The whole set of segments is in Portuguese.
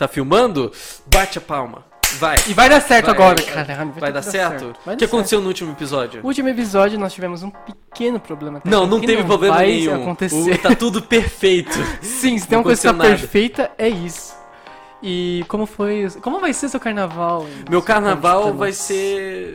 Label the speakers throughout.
Speaker 1: Tá filmando? Bate a palma. Vai.
Speaker 2: E vai dar certo
Speaker 1: Vai,
Speaker 2: agora,
Speaker 1: vai.
Speaker 2: caralho.
Speaker 1: Vai dar certo?
Speaker 2: Vai
Speaker 1: O que
Speaker 2: certo.
Speaker 1: aconteceu no último episódio?
Speaker 2: No último episódio nós tivemos um pequeno problema.
Speaker 1: Não, não
Speaker 2: que
Speaker 1: teve problema
Speaker 2: vai
Speaker 1: nenhum.
Speaker 2: acontecer.
Speaker 1: O- tá tudo perfeito.
Speaker 2: Sim, se tem
Speaker 1: Não
Speaker 2: uma coisa que tá perfeita, é isso. E como foi. Como vai ser seu carnaval?
Speaker 1: Meu carnaval vai ser.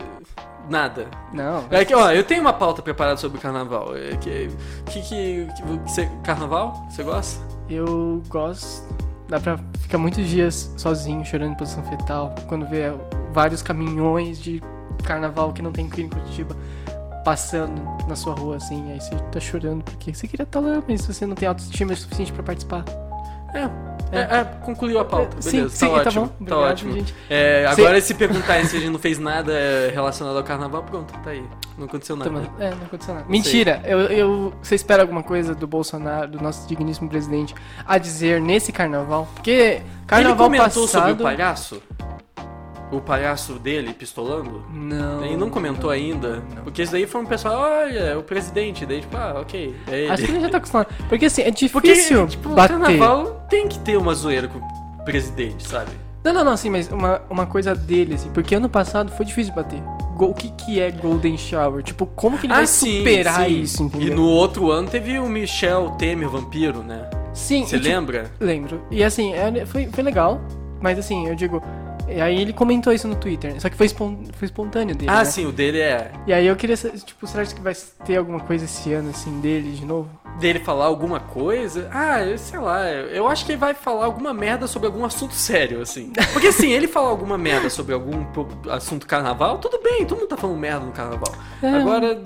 Speaker 1: Nada.
Speaker 2: Não.
Speaker 1: É que, ó, eu tenho uma pauta preparada sobre o carnaval. É que, que, que, que você- carnaval? Você gosta?
Speaker 2: Eu gosto. Dá pra ficar muitos dias sozinho, chorando em posição fetal, quando vê vários caminhões de carnaval que não tem aqui em Curitiba passando na sua rua, assim, aí você tá chorando porque você queria estar lá, mas você não tem autoestima suficiente pra participar.
Speaker 1: É. É, é, concluiu a pauta.
Speaker 2: É,
Speaker 1: Beleza,
Speaker 2: sim, sim,
Speaker 1: tá
Speaker 2: tá
Speaker 1: ótimo.
Speaker 2: bom.
Speaker 1: tá
Speaker 2: Obrigado,
Speaker 1: ótimo.
Speaker 2: gente.
Speaker 1: É, agora, se perguntarem se a gente não fez nada é, relacionado ao carnaval, pronto, tá aí. Não aconteceu nada.
Speaker 2: É, não aconteceu nada. Mentira, eu, eu, você espera alguma coisa do Bolsonaro, do nosso digníssimo presidente, a dizer nesse carnaval? Porque
Speaker 1: Ele
Speaker 2: carnaval
Speaker 1: comentou
Speaker 2: passado...
Speaker 1: sobre o palhaço? O palhaço dele pistolando?
Speaker 2: Não.
Speaker 1: Ele não comentou ainda?
Speaker 2: não.
Speaker 1: Porque isso daí foi um pessoal, olha, é o presidente. Daí, tipo, ah, ok. É ele.
Speaker 2: Acho que ele já tá acostumado. Porque assim, é
Speaker 1: Porque,
Speaker 2: difícil
Speaker 1: tipo, o
Speaker 2: bater.
Speaker 1: carnaval tem que ter uma zoeira com o presidente, sabe?
Speaker 2: Não, não, não, assim, mas uma, uma coisa dele, assim, porque ano passado foi difícil de bater. O que, que é Golden Shower? Tipo, como que ele vai superar
Speaker 1: Ah, sim.
Speaker 2: isso, entendeu?
Speaker 1: E no outro ano teve o Michel Temer, vampiro, né?
Speaker 2: Sim,
Speaker 1: Você
Speaker 2: tipo,
Speaker 1: lembra?
Speaker 2: Lembro. E assim, é- foi, foi legal, mas assim, eu digo. E Aí ele comentou isso no Twitter, só que foi, espon- foi espontâneo dele.
Speaker 1: Ah,
Speaker 2: né?
Speaker 1: sim, o dele é.
Speaker 2: E aí eu queria saber, tipo, será que vai ter alguma coisa esse ano, assim, dele de novo?
Speaker 1: Dele falar alguma coisa? Ah, eu sei lá. Eu acho que ele vai falar alguma merda sobre algum assunto sério, assim. Porque assim, ele falar alguma merda sobre algum assunto carnaval, tudo bem, todo mundo tá falando merda no carnaval.
Speaker 2: É.
Speaker 1: Agora,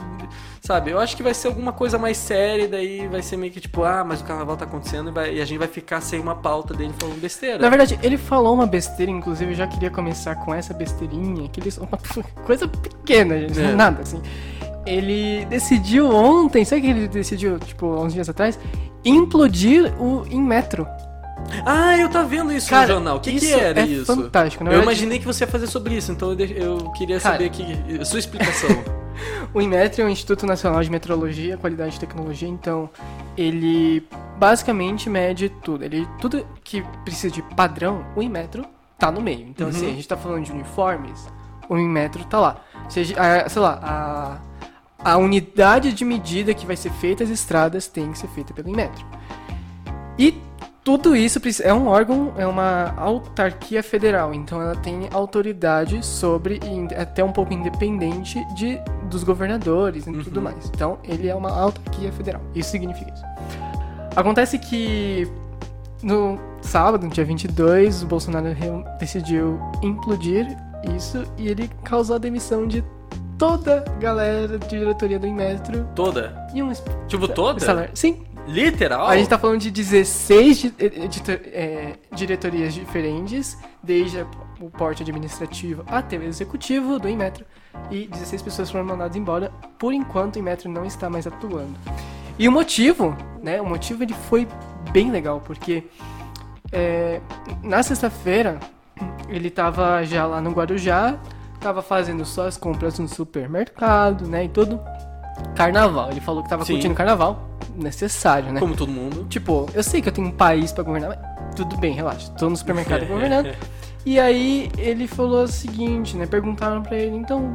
Speaker 1: sabe, eu acho que vai ser alguma coisa mais séria, e daí vai ser meio que tipo, ah, mas o carnaval tá acontecendo e, vai- e a gente vai ficar sem uma pauta dele falando besteira.
Speaker 2: Na verdade, ele falou uma besteira, inclusive eu já queria começar com essa besteirinha, que eles uma coisa pequena, gente,
Speaker 1: É.
Speaker 2: nada assim. Ele decidiu ontem, sabe o que ele decidiu, tipo, uns dias atrás? Implodir o em metro.
Speaker 1: Ah, eu tava vendo isso
Speaker 2: Cara,
Speaker 1: no jornal. O que, que
Speaker 2: isso
Speaker 1: era
Speaker 2: é
Speaker 1: isso?
Speaker 2: fantástico, na
Speaker 1: Eu
Speaker 2: verdade-
Speaker 1: imaginei que você ia fazer sobre isso, então eu, eu queria
Speaker 2: Cara.
Speaker 1: saber que, a sua explicação.
Speaker 2: O Inmetro é o Instituto Nacional de Metrologia, Qualidade e Tecnologia, então ele basicamente mede tudo. Ele tudo que precisa de padrão, o Inmetro tá no meio. Então assim, a gente tá falando de uniformes, o Inmetro tá lá. Seja, a, sei lá, a, a unidade de medida que vai ser feita as estradas tem que ser feita pelo Inmetro. E tudo isso é um órgão, é uma autarquia federal, então ela tem autoridade sobre e até um pouco independente de dos governadores e tudo mais. Então ele é uma autarquia federal. Isso significa isso. Acontece que no sábado, no dia 22, o Bolsonaro decidiu implodir isso e ele causou a demissão de toda a galera de diretoria do Inmetro
Speaker 1: toda?
Speaker 2: e um
Speaker 1: Tipo, toda?
Speaker 2: salário. Sim,
Speaker 1: Literal?
Speaker 2: a gente tá falando de 16 di- editor- é, diretorias diferentes, desde o porte administrativo até o executivo do Inmetro, e 16 pessoas foram mandadas embora. Por enquanto, o Inmetro não está mais atuando. E o motivo, né? O motivo ele foi bem legal, porque é, na sexta-feira ele tava já lá no Guarujá, tava fazendo suas compras no supermercado, né? E tudo. Carnaval. Ele falou que tava
Speaker 1: Sim.
Speaker 2: curtindo carnaval. Necessário, né?
Speaker 1: Como todo mundo.
Speaker 2: Tipo, eu sei que eu tenho um país pra governar, mas tudo bem, relaxa. Tô no supermercado governando. E aí ele falou o seguinte, né? Perguntaram pra ele, então,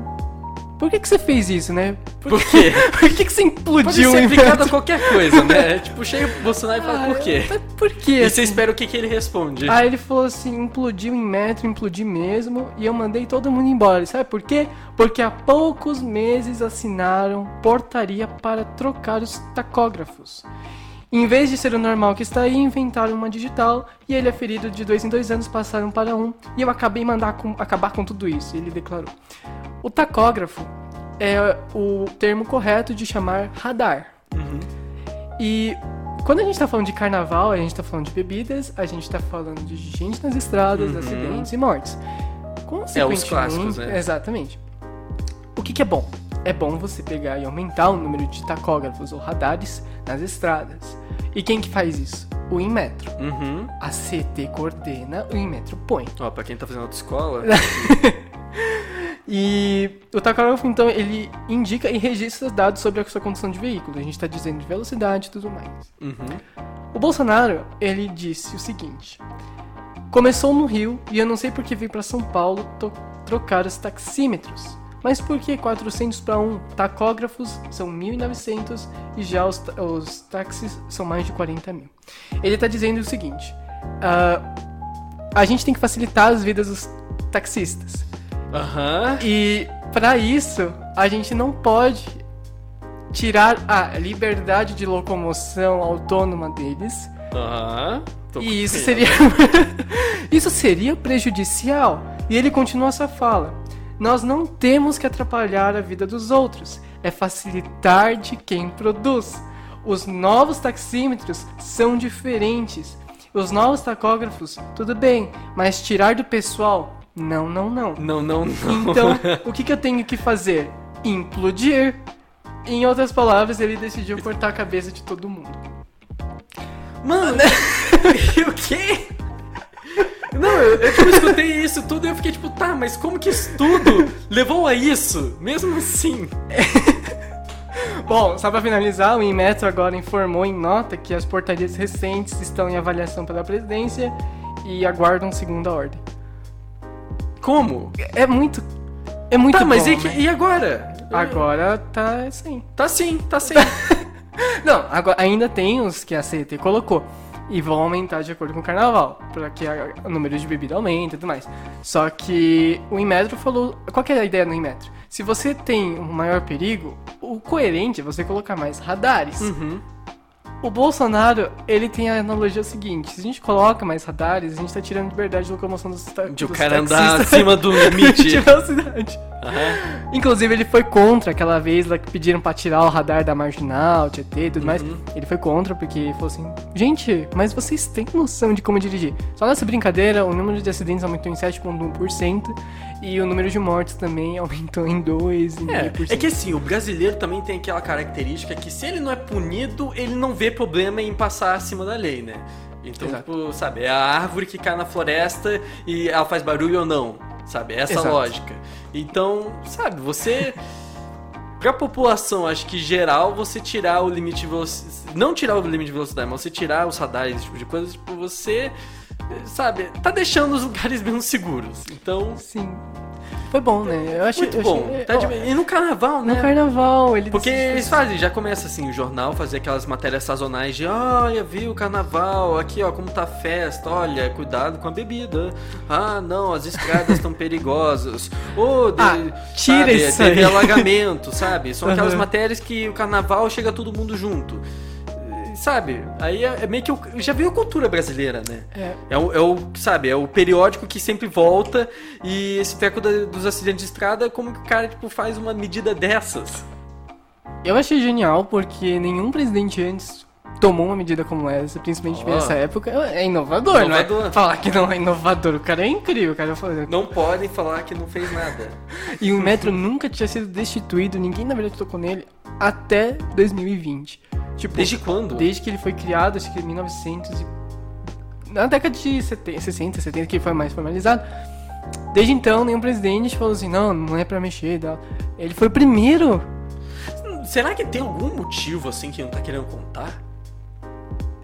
Speaker 2: por que que você fez isso, né? Por,
Speaker 1: Por quê?
Speaker 2: por que que você
Speaker 1: Pode
Speaker 2: implodiu
Speaker 1: ser
Speaker 2: o
Speaker 1: aplicado a qualquer coisa, né? tipo, chega pro Bolsonaro e fala, por quê?
Speaker 2: Ah, Por quê?
Speaker 1: E você
Speaker 2: assim?
Speaker 1: espera o que, que ele responde.
Speaker 2: Aí ele falou assim, implodiu em metro, implodi mesmo, e eu mandei todo mundo embora. Sabe por quê? Porque há poucos meses assinaram portaria para trocar os tacógrafos. Em vez de ser o normal que está aí, inventaram uma digital e ele é ferido de dois em dois anos, passaram para um, e eu acabei mandar com, acabar com tudo isso, ele declarou. O tacógrafo é o termo correto de chamar radar. E quando a gente tá falando de carnaval, a gente tá falando de bebidas, a gente tá falando de gente nas estradas,
Speaker 1: Uhum.
Speaker 2: acidentes e mortes. Consequentemente,
Speaker 1: É, os clássicos, né?
Speaker 2: Exatamente. O que, que é bom? É bom você pegar e aumentar o número de tacógrafos ou radares nas estradas. E quem que faz isso? O Inmetro.
Speaker 1: Uhum.
Speaker 2: A CT coordena, o Inmetro põe.
Speaker 1: Ó, pra quem tá fazendo autoescola,
Speaker 2: E o tacógrafo, então, ele indica e registra dados sobre a sua condição de veículo. A gente está dizendo de velocidade e tudo mais.
Speaker 1: uhum.
Speaker 2: O Bolsonaro, ele disse o seguinte: Começou no Rio e eu não sei por que vim pra São Paulo trocar os taxímetros. Mas por que 400 para 1? Tacógrafos são 1.900 e já os, os táxis são mais de 40 mil. Ele tá dizendo o seguinte: ah, a gente tem que facilitar as vidas dos taxistas.
Speaker 1: Aham.
Speaker 2: E para isso, a gente não pode tirar a liberdade de locomoção autônoma deles.
Speaker 1: Aham. Tô
Speaker 2: E isso seria isso seria prejudicial. E ele continua essa fala: Nós não temos que atrapalhar a vida dos outros, é facilitar de quem produz. Os novos taxímetros são diferentes. Os novos tacógrafos, tudo bem, mas tirar do pessoal, não, não, não.
Speaker 1: Não, não, não.
Speaker 2: Então, o que, que eu tenho que fazer? Implodir. Em outras palavras, ele decidiu cortar a cabeça de todo mundo.
Speaker 1: Mano, o quê? Não, eu, eu tipo, escutei isso tudo e eu fiquei tipo, tá, mas como que isso tudo levou a isso? Mesmo assim.
Speaker 2: Bom, só pra finalizar, o Inmetro agora informou em nota que as portarias recentes estão em avaliação pela presidência e aguardam segunda ordem.
Speaker 1: Como?
Speaker 2: É muito. É muito
Speaker 1: Tá,
Speaker 2: bom,
Speaker 1: mas e,
Speaker 2: né?
Speaker 1: e agora?
Speaker 2: Agora tá assim.
Speaker 1: Tá sim, tá sim.
Speaker 2: Não, agora, ainda tem os que a CET colocou. E vão aumentar de acordo com o carnaval. Pra que o número de bebida aumente e tudo mais. Só que o Inmetro falou. Qual que é a ideia no Inmetro? Se você tem um maior perigo, o coerente é você colocar mais radares.
Speaker 1: Uhum.
Speaker 2: O Bolsonaro, ele tem a analogia seguinte: se a gente coloca mais radares, a gente tá tirando liberdade de locomoção dos, ta
Speaker 1: De o cara andar
Speaker 2: taxistas
Speaker 1: acima do
Speaker 2: de
Speaker 1: limite.
Speaker 2: velocidade.
Speaker 1: Aham.
Speaker 2: Inclusive, ele foi contra aquela vez lá que pediram pra tirar o radar da marginal, Tietê e tudo mais.
Speaker 1: Uhum.
Speaker 2: Ele foi contra porque falou assim: gente, mas vocês têm noção de como dirigir. Só nessa brincadeira, o número de acidentes aumentou em 7,1% e o número de mortes também aumentou em 2,5%.
Speaker 1: É, é que assim, o brasileiro também tem aquela característica que se ele não é punido, ele não vê problema em passar acima da lei, né? Então,
Speaker 2: Exato.
Speaker 1: tipo, sabe, é a árvore que cai na floresta e ela faz barulho ou não, sabe? É essa
Speaker 2: Exato.
Speaker 1: lógica. Então, sabe, você. Pra população, acho que geral, você tirar o limite de velocidade. Não tirar o limite de velocidade, mas você tirar os radares, esse tipo de coisa, tipo, você. Sabe, tá deixando os lugares menos seguros. Então,
Speaker 2: Sim. Foi bom, né? Eu achei,
Speaker 1: muito bom.
Speaker 2: achei-
Speaker 1: Tá de- E no carnaval, né?
Speaker 2: No carnaval, ele
Speaker 1: Porque eles fazem, já começa assim, o jornal fazer aquelas matérias sazonais de olha, viu o carnaval, aqui ó, como tá a festa, olha, cuidado com a bebida. Ah, não, as estradas estão perigosas. Ô, de-
Speaker 2: Ah, tira
Speaker 1: sabe,
Speaker 2: isso
Speaker 1: teve
Speaker 2: aí.
Speaker 1: alagamento, sabe? São aquelas
Speaker 2: Aham.
Speaker 1: matérias que o carnaval chega todo mundo junto. Sabe? Aí é, é meio que. o- já veio a cultura brasileira, né?
Speaker 2: É,
Speaker 1: É o, é o, sabe, é o periódico que sempre volta e esse teco da- dos acidentes de estrada, como que o cara, tipo, faz uma medida dessas?
Speaker 2: Eu achei genial porque nenhum presidente antes tomou uma medida como essa, principalmente
Speaker 1: Ó.
Speaker 2: nessa época. É inovador,
Speaker 1: Inovador.
Speaker 2: não é? Falar que não é inovador, o cara é incrível, o cara fazer.
Speaker 1: Não podem falar que não fez nada.
Speaker 2: E o metro nunca tinha sido destituído, ninguém na verdade tocou nele até 2020. Tipo,
Speaker 1: Desde quando?
Speaker 2: desde que ele foi criado, acho que em 1900 e... Na década de 70, 60, 70, que foi mais formalizado. Desde então, nenhum presidente falou assim, não, não é pra mexer e tal. Ele foi o primeiro
Speaker 1: Será que tem algum motivo assim que não tá querendo contar?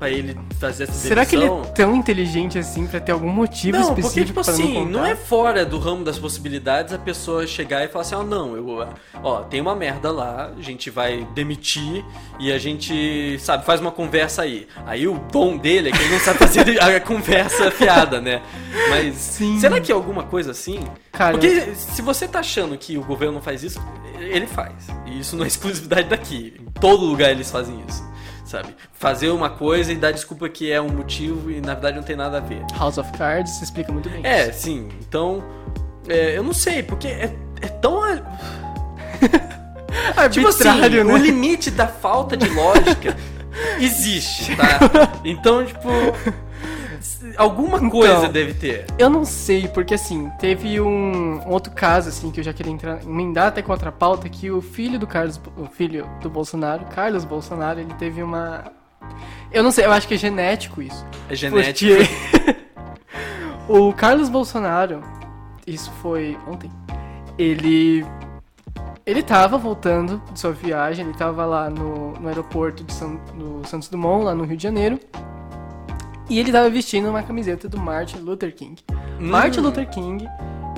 Speaker 1: Pra ele fazer essa
Speaker 2: Será que ele é tão inteligente assim pra ter algum motivo
Speaker 1: Não,
Speaker 2: específico
Speaker 1: porque, tipo assim,
Speaker 2: não,
Speaker 1: não, é fora do ramo das possibilidades a pessoa chegar e falar assim, ó, não, eu, ó, tem uma merda lá, a gente vai demitir e a gente, sabe, faz uma conversa aí. Aí o dom dele é que ele não sabe fazer a conversa fiada, né? Mas
Speaker 2: Sim.
Speaker 1: será que é alguma coisa assim?
Speaker 2: Cara,
Speaker 1: Porque se você tá achando que o governo não faz isso, ele faz. E isso não é exclusividade daqui. Em todo lugar eles fazem isso. Sabe? Fazer uma coisa e dar desculpa que é um motivo e na verdade não tem nada a ver.
Speaker 2: House of Cards explica muito bem.
Speaker 1: É, sim. Então, é, eu não sei, porque é, é tão. Tipo assim,
Speaker 2: Arbitrário,
Speaker 1: o
Speaker 2: né?
Speaker 1: limite da falta de lógica existe, tá? Então, tipo. Alguma
Speaker 2: Então.
Speaker 1: coisa deve ter.
Speaker 2: Eu não sei, porque assim, teve um, um outro caso, assim, que eu já queria entrar, emendar até com outra pauta, que o filho do Carlos, o filho do Bolsonaro, Carlos Bolsonaro, ele teve uma... Eu não sei, eu acho que é genético isso.
Speaker 1: É genético.
Speaker 2: Porque o Carlos Bolsonaro, isso foi ontem, ele... Ele tava voltando de sua viagem, ele tava lá no, no aeroporto de São, no Santos Dumont, lá no Rio de Janeiro, E ele tava vestindo uma camiseta do Martin Luther King. Martin Luther King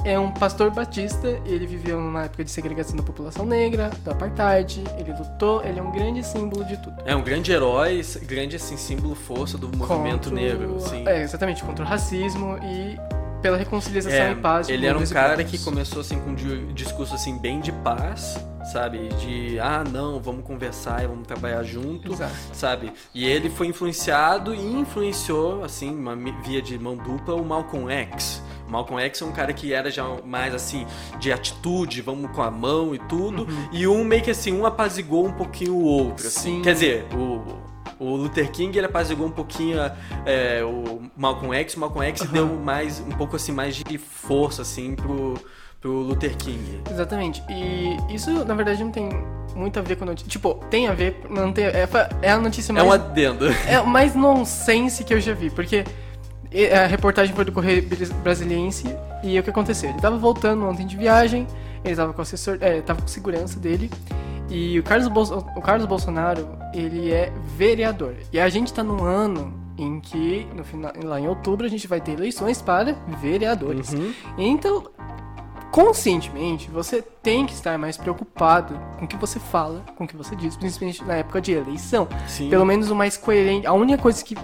Speaker 2: é um pastor batista, ele viveu numa época de segregação da população negra, do apartheid, ele lutou, ele é um grande símbolo de tudo.
Speaker 1: É um grande herói, grande assim, símbolo força do movimento
Speaker 2: Contra
Speaker 1: negro, sim.
Speaker 2: É, exatamente, contra o racismo e pela reconciliação
Speaker 1: É,
Speaker 2: e paz.
Speaker 1: ele era um cara que começou assim com um di- discurso assim bem de paz, sabe? De ah, não, vamos conversar e vamos trabalhar junto,
Speaker 2: Exato.
Speaker 1: sabe? E ele foi influenciado e influenciou assim, uma via de mão dupla o Malcolm X. O Malcolm X é um cara que era já mais assim de atitude, vamos com a mão e tudo, e um meio que assim, um apazigou um pouquinho o outro, assim.
Speaker 2: Sim.
Speaker 1: Quer dizer, o o Luther King ele apazigou um pouquinho é, o Malcolm X, o Malcolm X deu mais um pouco assim mais de força assim pro pro Luther King.
Speaker 2: Exatamente. E isso, na verdade, não tem muito a ver com a notícia. Tipo, tem a ver, não tem. É, é a notícia
Speaker 1: É
Speaker 2: mais.
Speaker 1: um adendo.
Speaker 2: É o mais nonsense que eu já vi, porque a reportagem foi do Correio Bras- Brasiliense e o que aconteceu? Ele tava voltando ontem de viagem, ele tava com o assessor, é, tava com segurança dele e o Carlos, Bolso- o Carlos Bolsonaro, ele é vereador. E a gente tá num ano em que, no final, lá em outubro, a gente vai ter eleições para vereadores.
Speaker 1: Uhum.
Speaker 2: Então, conscientemente, você tem que estar mais preocupado com o que você fala, com o que você diz, principalmente na época de eleição.
Speaker 1: Sim.
Speaker 2: Pelo menos o mais coerente. A única coisa que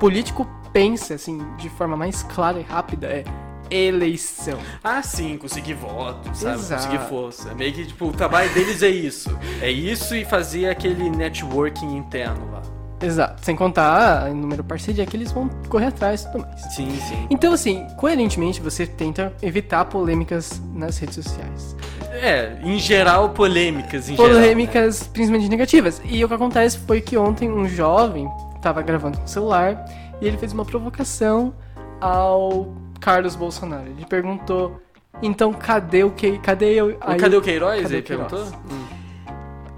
Speaker 2: político pensa, assim, de forma mais clara e rápida é eleição.
Speaker 1: Ah, sim, conseguir voto, sabe?
Speaker 2: Exato.
Speaker 1: Conseguir força. Meio que, tipo, o trabalho deles é isso. É isso e fazer aquele networking interno lá.
Speaker 2: Exato. Sem contar o número de parceria que eles vão correr atrás e tudo mais.
Speaker 1: Sim, sim.
Speaker 2: Então, assim, coerentemente, você tenta evitar polêmicas nas redes sociais.
Speaker 1: É, em geral, polêmicas, em geral.
Speaker 2: polêmicas, principalmente negativas. E o que acontece foi que ontem um jovem tava gravando com o celular e ele fez uma provocação ao Carlos Bolsonaro. Ele perguntou: "Então cadê o que? Cadê eu?"
Speaker 1: O
Speaker 2: Aí
Speaker 1: Cadê o Queiroz?
Speaker 2: Cadê
Speaker 1: ele
Speaker 2: o Queiroz?
Speaker 1: perguntou? Hum.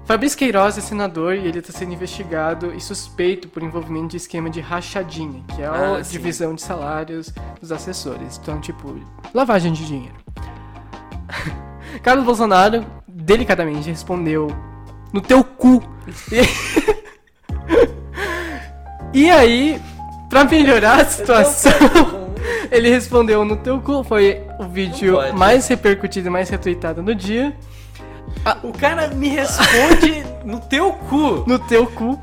Speaker 2: Fabrício Queiroz é senador e ele está sendo investigado e suspeito por envolvimento de esquema de rachadinha, que é a
Speaker 1: Ah, sim.
Speaker 2: divisão de salários dos assessores. Então, tipo, lavagem de dinheiro. Carlos Bolsonaro delicadamente respondeu no teu cu. E, e aí, pra melhorar a situação, ele respondeu no teu cu. Foi o vídeo mais repercutido e mais retweetado no dia.
Speaker 1: O cara me responde no teu cu.
Speaker 2: No teu cu.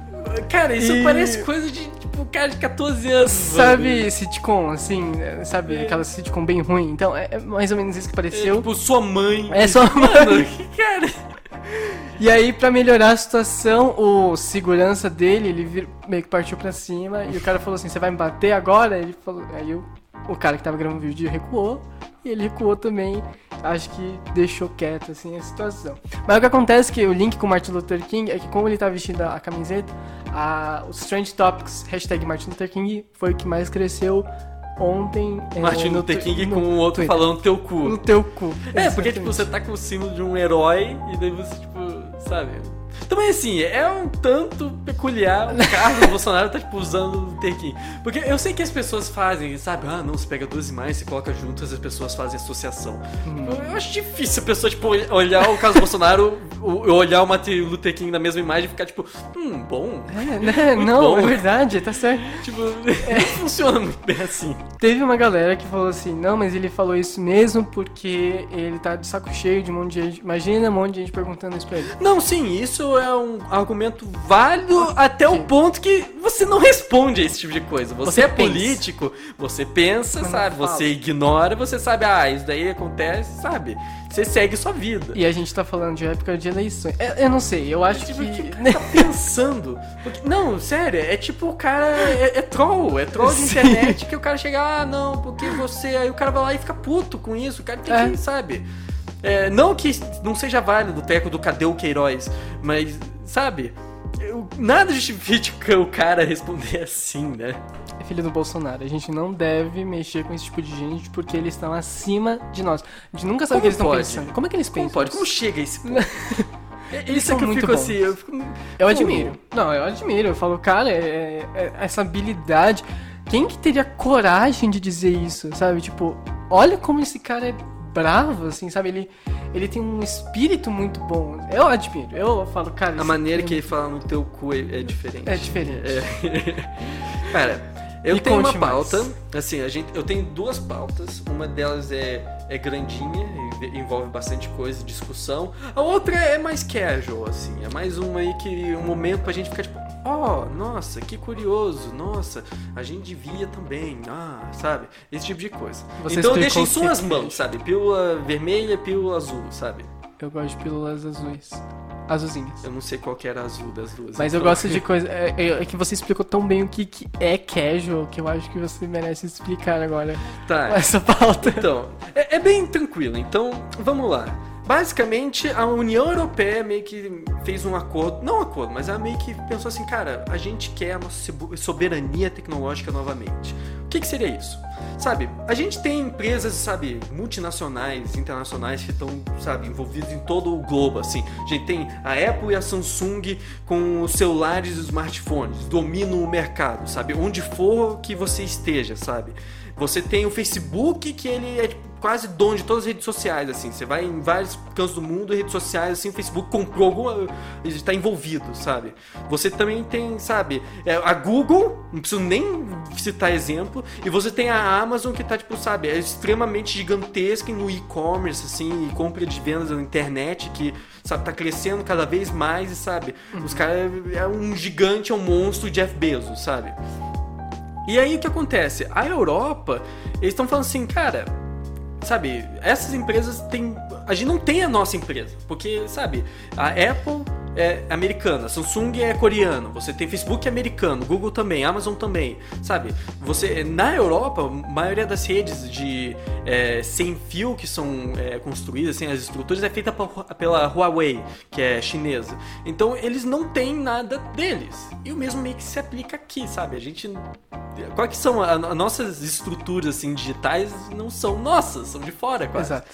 Speaker 1: Cara, isso
Speaker 2: E-
Speaker 1: parece coisa de, tipo, cara de 14 anos.
Speaker 2: Sabe sitcom, assim, é, sabe aquela sitcom bem ruim? Então, é é mais ou menos isso que
Speaker 1: É,
Speaker 2: pareceu.
Speaker 1: tipo, sua mãe.
Speaker 2: É
Speaker 1: Mano, que cara.
Speaker 2: E aí, pra melhorar a situação, o segurança dele, ele vir- meio que partiu pra cima e o cara falou assim: Você vai me bater agora? Ele falou. Aí o, o cara que tava gravando o vídeo recuou e ele recuou também. Acho que deixou quieto assim a situação. Mas o que acontece é que o link com o Martin Luther King é que, como ele tá vestindo a, a camiseta, a, os Trend Topics, hashtag Martin Luther King, foi o que mais cresceu ontem. é,
Speaker 1: Martin
Speaker 2: no
Speaker 1: Luther King
Speaker 2: no
Speaker 1: com o outro
Speaker 2: Twitter.
Speaker 1: falando teu cu.
Speaker 2: No teu cu.
Speaker 1: É, porque, tipo,
Speaker 2: Exatamente.
Speaker 1: você tá com o símbolo de um herói e daí você, tipo, sabe? Também, assim, é um tanto peculiar o Carlos Bolsonaro tá, tipo, usando o Luther King. Porque eu sei que as pessoas fazem, sabe? Ah, não, você pega duas imagens, você coloca juntas, as pessoas fazem associação.
Speaker 2: Uhum.
Speaker 1: Eu, acho difícil a pessoa, tipo, olhar o Carlos Bolsonaro, o- olhar o Martin Luther King na mesma imagem e ficar, tipo, hum, bom.
Speaker 2: É, né? Não,
Speaker 1: bom.
Speaker 2: é verdade, tá certo.
Speaker 1: Tipo, não funciona muito bem assim.
Speaker 2: Teve uma galera que falou assim, não, mas ele falou isso mesmo porque ele tá de saco cheio de um monte de gente. Imagina um monte de gente perguntando isso pra ele.
Speaker 1: Não, sim, isso é um argumento válido até o ponto que você não responde a esse tipo de coisa. Você,
Speaker 2: Você
Speaker 1: é
Speaker 2: pensa.
Speaker 1: político, você pensa, sabe? Você ignora, você sabe, ah, isso daí acontece, sabe? Você segue sua vida.
Speaker 2: E a gente tá falando de época de eleições. Eu, eu não sei, eu acho
Speaker 1: Tipo,
Speaker 2: que.
Speaker 1: que tá pensando. Porque- não, sério, é tipo o cara. É, é troll, é troll de
Speaker 2: Sim.
Speaker 1: internet que o cara chega, ah, não, porque você. Aí o cara vai lá e fica puto com isso. O cara tem
Speaker 2: É.
Speaker 1: que, sabe? É, não que não seja válido o teco do cadê o Queiroz, mas, sabe? eu- nada justifica o cara responder assim, né?
Speaker 2: É filho do Bolsonaro. A gente não deve mexer com esse tipo de gente porque eles estão acima de nós. A gente nunca sabe o
Speaker 1: Como
Speaker 2: que eles estão pensando. Como é que eles
Speaker 1: Como
Speaker 2: pensam?
Speaker 1: pode? Como chega esse? É Isso é que eu
Speaker 2: muito
Speaker 1: fico
Speaker 2: bons.
Speaker 1: assim, eu fico.
Speaker 2: Eu admiro. Não, eu admiro. Eu falo, cara, é- é- essa habilidade. Quem que teria coragem de dizer isso, sabe? Tipo, olha como esse cara é bravo, assim, sabe? Ele, ele tem um espírito muito bom. Eu admiro. Eu falo, cara.
Speaker 1: A maneira que ele fala no teu cu é, é diferente.
Speaker 2: É diferente.
Speaker 1: É. Cara, Eu
Speaker 2: Me
Speaker 1: tenho uma
Speaker 2: conte mais.
Speaker 1: pauta, assim, a gente, eu tenho duas pautas. Uma delas é, é grandinha, e envolve bastante coisa, discussão. A outra é mais casual, assim, é mais uma aí que um momento pra gente ficar tipo, ó, nossa, que curioso, nossa, a gente devia também, ah, sabe? Esse tipo de coisa.
Speaker 2: Você
Speaker 1: então deixa em suas
Speaker 2: é
Speaker 1: mãos, sabe? Pílula vermelha, pílula azul, sabe?
Speaker 2: Eu gosto de pílulas azuis. Azulzinhas.
Speaker 1: Eu não sei qual que era azul das duas.
Speaker 2: Mas eu
Speaker 1: então-
Speaker 2: gosto de coisa. É, é- é que você explicou tão bem o que, que é casual que eu acho que você merece explicar agora
Speaker 1: Tá.
Speaker 2: essa pauta.
Speaker 1: Então, é, é bem tranquilo. Então, vamos lá. Basicamente, a União Europeia meio que fez um acordo, não um acordo, mas ela meio que pensou assim, cara, a gente quer a nossa soberania tecnológica novamente. O que, que seria isso? Sabe, a gente tem empresas, sabe, multinacionais, internacionais que estão, sabe, envolvidas em todo o globo, assim. A gente tem a Apple e a Samsung com os celulares e os smartphones, dominam o mercado, sabe? Onde for que você esteja, sabe? Você tem o Facebook, que ele é tipo, quase dono de todas as redes sociais, assim. Você vai em vários cantos do mundo, redes sociais, assim, o Facebook comprou alguma. Está envolvido, sabe? Você também tem, sabe, é, a Google, não preciso nem citar exemplo, e você tem a Amazon que tá, tipo, sabe, é extremamente gigantesca no e-commerce, assim, e compra de vendas na internet, que, sabe, tá crescendo cada vez mais, e sabe, os caras é um gigante, é um monstro Jeff Bezos, sabe? E aí o que acontece? A Europa, eles estão falando assim, cara, sabe, essas empresas têm. A gente não tem a nossa empresa. Porque, sabe, a Apple é americana, Samsung é coreana, você tem Facebook americano, Google também, Amazon também, sabe? Você na Europa, a maioria das redes de é, sem fio que são é, construídas, assim, as estruturas é feita pela Huawei, que é chinesa. Então eles não têm nada deles. E o mesmo meio que se aplica aqui, sabe? A gente quais que são as nossas estruturas assim digitais não são nossas, são de fora, quase.
Speaker 2: Exato.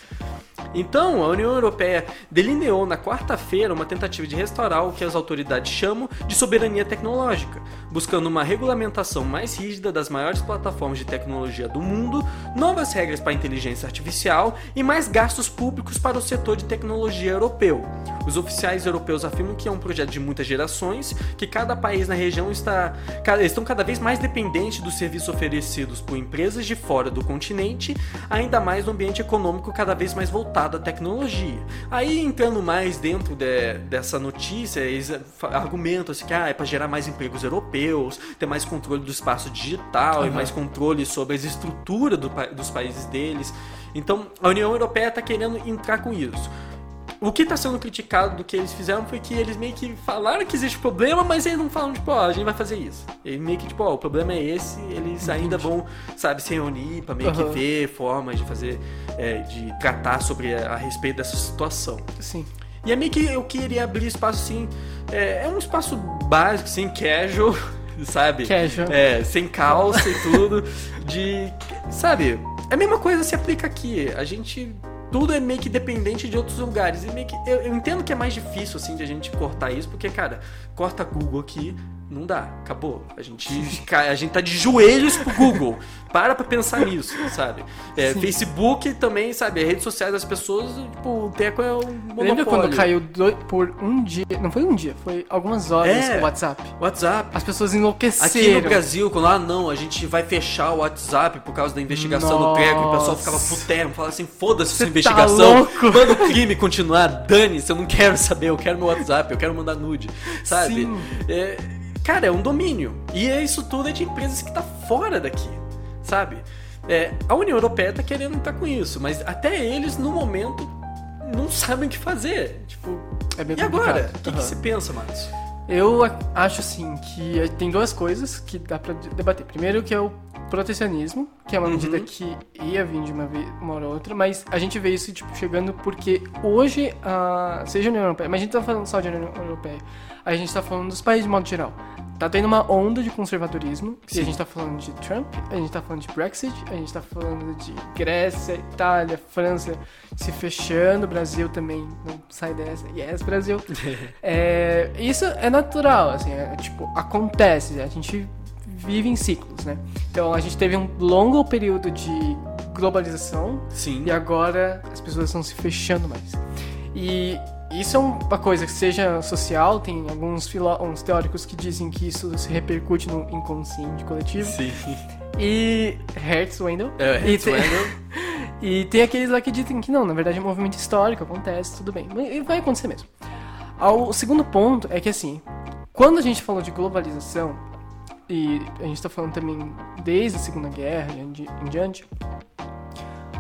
Speaker 1: Então, a União Europeia delineou na quarta-feira uma tentativa de restaurar o que as autoridades chamam de soberania tecnológica, buscando uma regulamentação mais rígida das maiores plataformas de tecnologia do mundo, novas regras para a inteligência artificial e mais gastos públicos para o setor de tecnologia europeu. Os oficiais europeus afirmam que é um projeto de muitas gerações, que cada país na região está estão cada vez mais dependentes dos serviços oferecidos por empresas de fora do continente, ainda mais no ambiente econômico cada vez mais voltado à tecnologia. Aí entrando mais dentro de- dessa notícia, eles fa- argumentam assim que ah, é para gerar mais empregos europeus, ter mais controle do espaço digital e
Speaker 2: Aham.
Speaker 1: mais controle sobre as estruturas do dos países deles. Então a União Europeia está querendo entrar com isso. O que está sendo criticado do que eles fizeram foi que eles meio que falaram que existe problema, mas eles não falam, tipo, ó, a gente vai fazer isso. Eles meio que, tipo, ó, o problema é esse, eles ainda vão, sabe, se reunir pra meio que
Speaker 2: Aham.
Speaker 1: ver formas de fazer, é, de tratar sobre a, a respeito dessa situação.
Speaker 2: Sim.
Speaker 1: E é meio que eu queria abrir espaço, assim, é, é um espaço básico, assim, casual, sabe?
Speaker 2: Casual.
Speaker 1: É, sem calça e tudo, de, sabe, é a mesma coisa se aplica aqui, a gente, tudo é meio que dependente de outros lugares, e meio que, eu, eu entendo que é mais difícil, assim, de a gente cortar isso, porque, cara, corta Google aqui, não dá, acabou, a gente, a gente tá de joelhos pro Google, para pra pensar nisso, sabe? É. Facebook também, sabe, as redes sociais das pessoas, tipo, o Teco é um monopólio.
Speaker 2: Lembra quando caiu por um dia? Não foi um dia, foi algumas horas
Speaker 1: É.
Speaker 2: o WhatsApp.
Speaker 1: WhatsApp.
Speaker 2: As pessoas
Speaker 1: Aqui
Speaker 2: enlouqueceram.
Speaker 1: no Brasil, quando ah não, a gente vai fechar o WhatsApp por causa da investigação do Treco, e o pessoal ficava
Speaker 2: Nossa.
Speaker 1: putermo, falava assim, foda-se essa
Speaker 2: tá
Speaker 1: investigação,
Speaker 2: louco?
Speaker 1: manda o crime continuar, dane-se, eu não quero saber, eu quero meu WhatsApp, eu quero mandar nude, sabe?
Speaker 2: Sim.
Speaker 1: É, cara, é um domínio. E é isso tudo é de empresas que tá fora daqui, sabe? É, a União Europeia tá querendo entrar com isso, mas até eles, no momento, não sabem o que fazer. Tipo,
Speaker 2: É bem
Speaker 1: e agora?
Speaker 2: complicado.
Speaker 1: O que, que
Speaker 2: Aham.
Speaker 1: se pensa, Matos?
Speaker 2: Eu acho assim que tem duas coisas que dá pra de- debater. Primeiro que é o protecionismo, que é uma medida
Speaker 1: Uhum.
Speaker 2: que ia vir de uma, vez, uma hora ou outra, mas a gente vê isso tipo chegando porque hoje, a, seja a União Europeia, mas a gente tá falando só de União Europeia, a gente tá falando dos países de modo geral. Tá tendo uma onda de conservadorismo, e
Speaker 1: Sim.
Speaker 2: a gente tá falando de Trump, a gente tá falando de Brexit, a gente tá falando de Grécia, Itália, França se fechando, Brasil também não sai dessa. Yes, Brasil. É, isso é natural, assim, é, tipo, acontece, a gente vive em ciclos, né? Então a gente teve um longo período de globalização
Speaker 1: Sim.
Speaker 2: e agora as pessoas estão se fechando mais. E isso é uma coisa que seja social, tem alguns filó teóricos que dizem que isso se repercute no inconsciente coletivo.
Speaker 1: Sim.
Speaker 2: E Hertz Wendell.
Speaker 1: É,
Speaker 2: e,
Speaker 1: Hertz
Speaker 2: tem,
Speaker 1: Wendell.
Speaker 2: e tem aqueles lá que dizem que não, na verdade é um movimento histórico, acontece, tudo bem. Mas vai acontecer mesmo. O segundo ponto é que assim, quando a gente falou de globalização, e a gente está falando também desde a Segunda Guerra em di- em diante,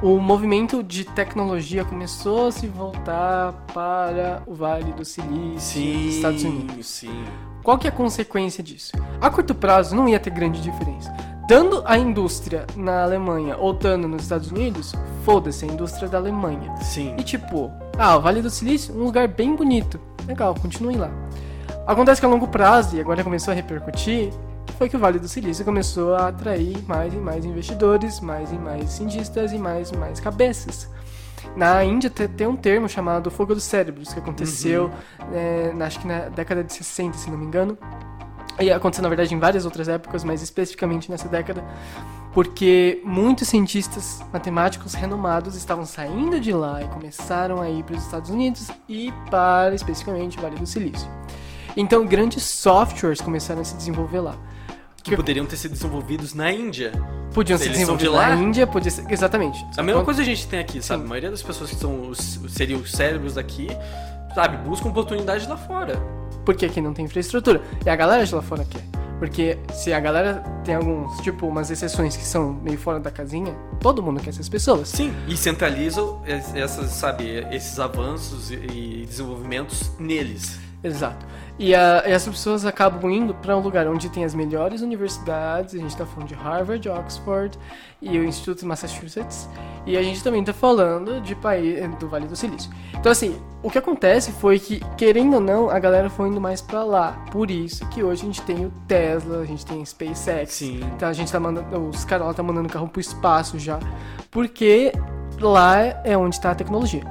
Speaker 2: o movimento de tecnologia começou a se voltar para o Vale do Silício,
Speaker 1: Sim.
Speaker 2: nos Estados Unidos.
Speaker 1: Sim.
Speaker 2: Qual que é a consequência disso? A curto prazo não ia ter grande diferença. Dando a indústria na Alemanha ou dando nos Estados Unidos, foda-se a indústria da Alemanha.
Speaker 1: Sim.
Speaker 2: E tipo, ah, o Vale do Silício, um lugar bem bonito. Legal, continuem lá. Acontece que a longo prazo, e agora começou a repercutir, foi que o Vale do Silício começou a atrair mais e mais investidores, mais e mais cientistas e mais e mais cabeças. Na Índia te- tem um termo chamado fogo dos cérebros, que aconteceu, é, na- acho que na década de 60, se não me engano. E aconteceu, na verdade, em várias outras épocas, mas especificamente nessa década, porque muitos cientistas matemáticos renomados estavam saindo de lá e começaram a ir para os Estados Unidos e para, especificamente, o Vale do Silício. Então, grandes softwares começaram a se desenvolver lá.
Speaker 1: Que poderiam ter sido desenvolvidos na Índia.
Speaker 2: Podiam se
Speaker 1: Eles são
Speaker 2: desenvolver
Speaker 1: de lá?
Speaker 2: na Índia, podia ser... Exatamente.
Speaker 1: A mesma coisa a gente tem aqui, sabe? A maioria das pessoas que são os, seriam os cérebros daqui, sabe, buscam oportunidade lá fora.
Speaker 2: Porque aqui não tem infraestrutura. E a galera de lá fora quer. Porque se a galera tem alguns, tipo, umas exceções que são meio fora da casinha, todo mundo quer essas pessoas.
Speaker 1: Sim. E centralizam es- essas, sabe, esses avanços e desenvolvimentos neles.
Speaker 2: Exato. E, a- e as pessoas acabam indo para um lugar onde tem as melhores universidades. A gente tá falando de Harvard, Oxford e o Instituto de Massachusetts. E a gente também tá falando de país do Vale do Silício. Então assim, o que acontece foi que, querendo ou não, a galera foi indo mais para lá. Por isso que hoje a gente tem o Tesla, a gente tem a SpaceX.
Speaker 1: Sim.
Speaker 2: Então a gente tá mandando, os caras lá tá mandando carro pro espaço já, porque lá é onde está a tecnologia.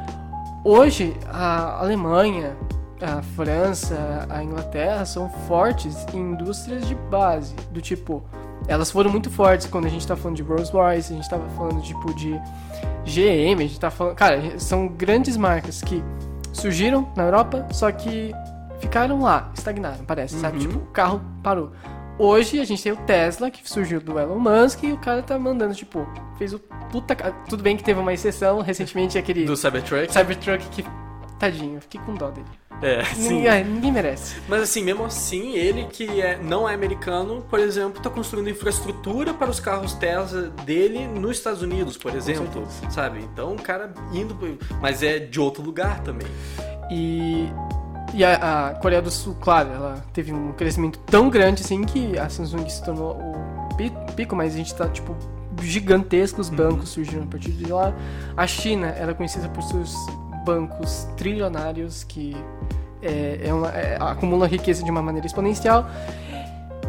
Speaker 2: Hoje a Alemanha, a França, a Inglaterra são fortes em indústrias de base, do tipo, elas foram muito fortes quando a gente tá falando de Rolls-Royce, a gente tava falando tipo de GM, a gente tá falando, cara, são grandes marcas que surgiram na Europa, só que ficaram lá, estagnaram, parece, sabe?
Speaker 1: Uhum.
Speaker 2: Tipo, o carro parou. Hoje a gente tem o Tesla, que surgiu do Elon Musk, e o cara tá mandando, tipo, fez o puta. Tudo bem que teve uma exceção, recentemente aquele
Speaker 1: Do Cybertruck.
Speaker 2: Cybertruck que. Tadinho, eu fiquei com dó dele.
Speaker 1: É, sim.
Speaker 2: Ninguém, ninguém merece.
Speaker 1: Mas assim, mesmo assim, ele que é, não é americano, por exemplo, tá construindo infraestrutura para os carros Tesla dele nos Estados Unidos, por exemplo, sabe? Então o cara indo, mas é de outro lugar também.
Speaker 2: E. E a, a Coreia do Sul, claro, ela teve um crescimento tão grande assim que a Samsung se tornou o pi- pico, mas a gente tá, tipo, gigantescos bancos surgiram a partir de lá. A China era conhecida por seus bancos trilionários que é, é uma, é, acumulam riqueza de uma maneira exponencial.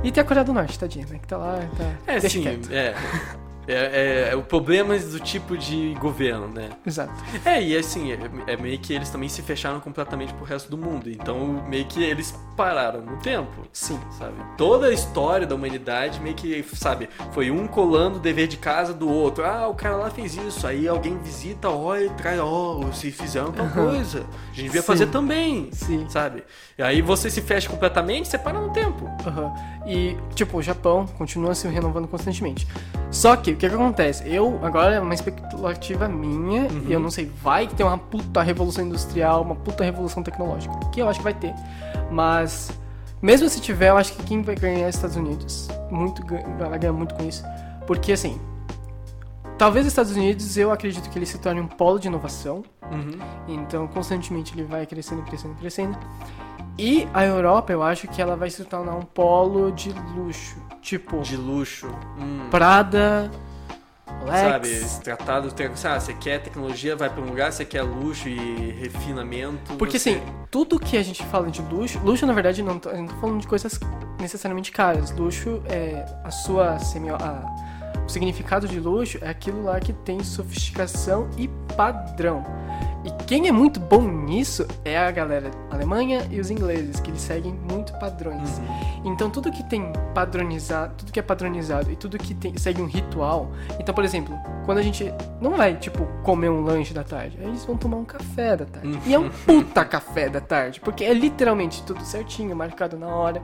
Speaker 2: E tem a Coreia do Norte, tadinha, né? Que tá lá, tá.
Speaker 1: É,
Speaker 2: deixa
Speaker 1: sim,
Speaker 2: quieto.
Speaker 1: é. É, é, é o problema do tipo de governo, né?
Speaker 2: Exato.
Speaker 1: É, e assim, é, é meio que eles também se fecharam completamente pro resto do mundo. Então, meio que eles pararam no tempo.
Speaker 2: Sim.
Speaker 1: sabe? Toda a história da humanidade meio que, sabe, foi um colando o dever de casa do outro. Ah, o cara lá fez isso. Aí alguém visita, olha e traz, ó, se fizeram tal coisa. A gente devia
Speaker 2: Sim.
Speaker 1: fazer também,
Speaker 2: Sim.
Speaker 1: sabe? E aí você se fecha completamente, você para no tempo.
Speaker 2: Aham. E, tipo, o Japão continua se renovando constantemente. Só que, o que, que acontece? Eu, agora é uma expectativa minha,
Speaker 1: Uhum.
Speaker 2: e eu não sei, vai que tem uma puta revolução industrial, uma puta revolução tecnológica. Que eu acho que vai ter. Mas, mesmo se tiver, eu acho que quem vai ganhar é os Estados Unidos. Muito, vai ganhar muito com isso. Porque, assim, talvez os Estados Unidos, eu acredito que ele se torne um polo de inovação.
Speaker 1: Uhum.
Speaker 2: Então, constantemente ele vai crescendo, crescendo, crescendo. E a Europa, eu acho que ela vai se tornar um polo de luxo. Tipo,
Speaker 1: De luxo. Hum.
Speaker 2: Prada,
Speaker 1: Sabe,
Speaker 2: Rolex.
Speaker 1: esse tratado, ah, você quer tecnologia, vai pra um lugar, você quer luxo e refinamento.
Speaker 2: Porque
Speaker 1: você-
Speaker 2: assim, tudo que a gente fala de luxo, luxo na verdade não tô, eu não tô falando de coisas necessariamente caras. Luxo é a sua semi, a- o significado de luxo é aquilo lá que tem sofisticação e padrão. Quem é muito bom nisso é a galera Alemanha e os ingleses, que eles seguem muito padrões.
Speaker 1: Uhum.
Speaker 2: Então tudo que tem padronizado, tudo que é padronizado e tudo que tem, segue um ritual. Então, por exemplo, quando a gente não vai, tipo, comer um lanche da tarde, eles vão tomar um café da tarde. E é um puta café da tarde, porque é literalmente tudo certinho, marcado na hora.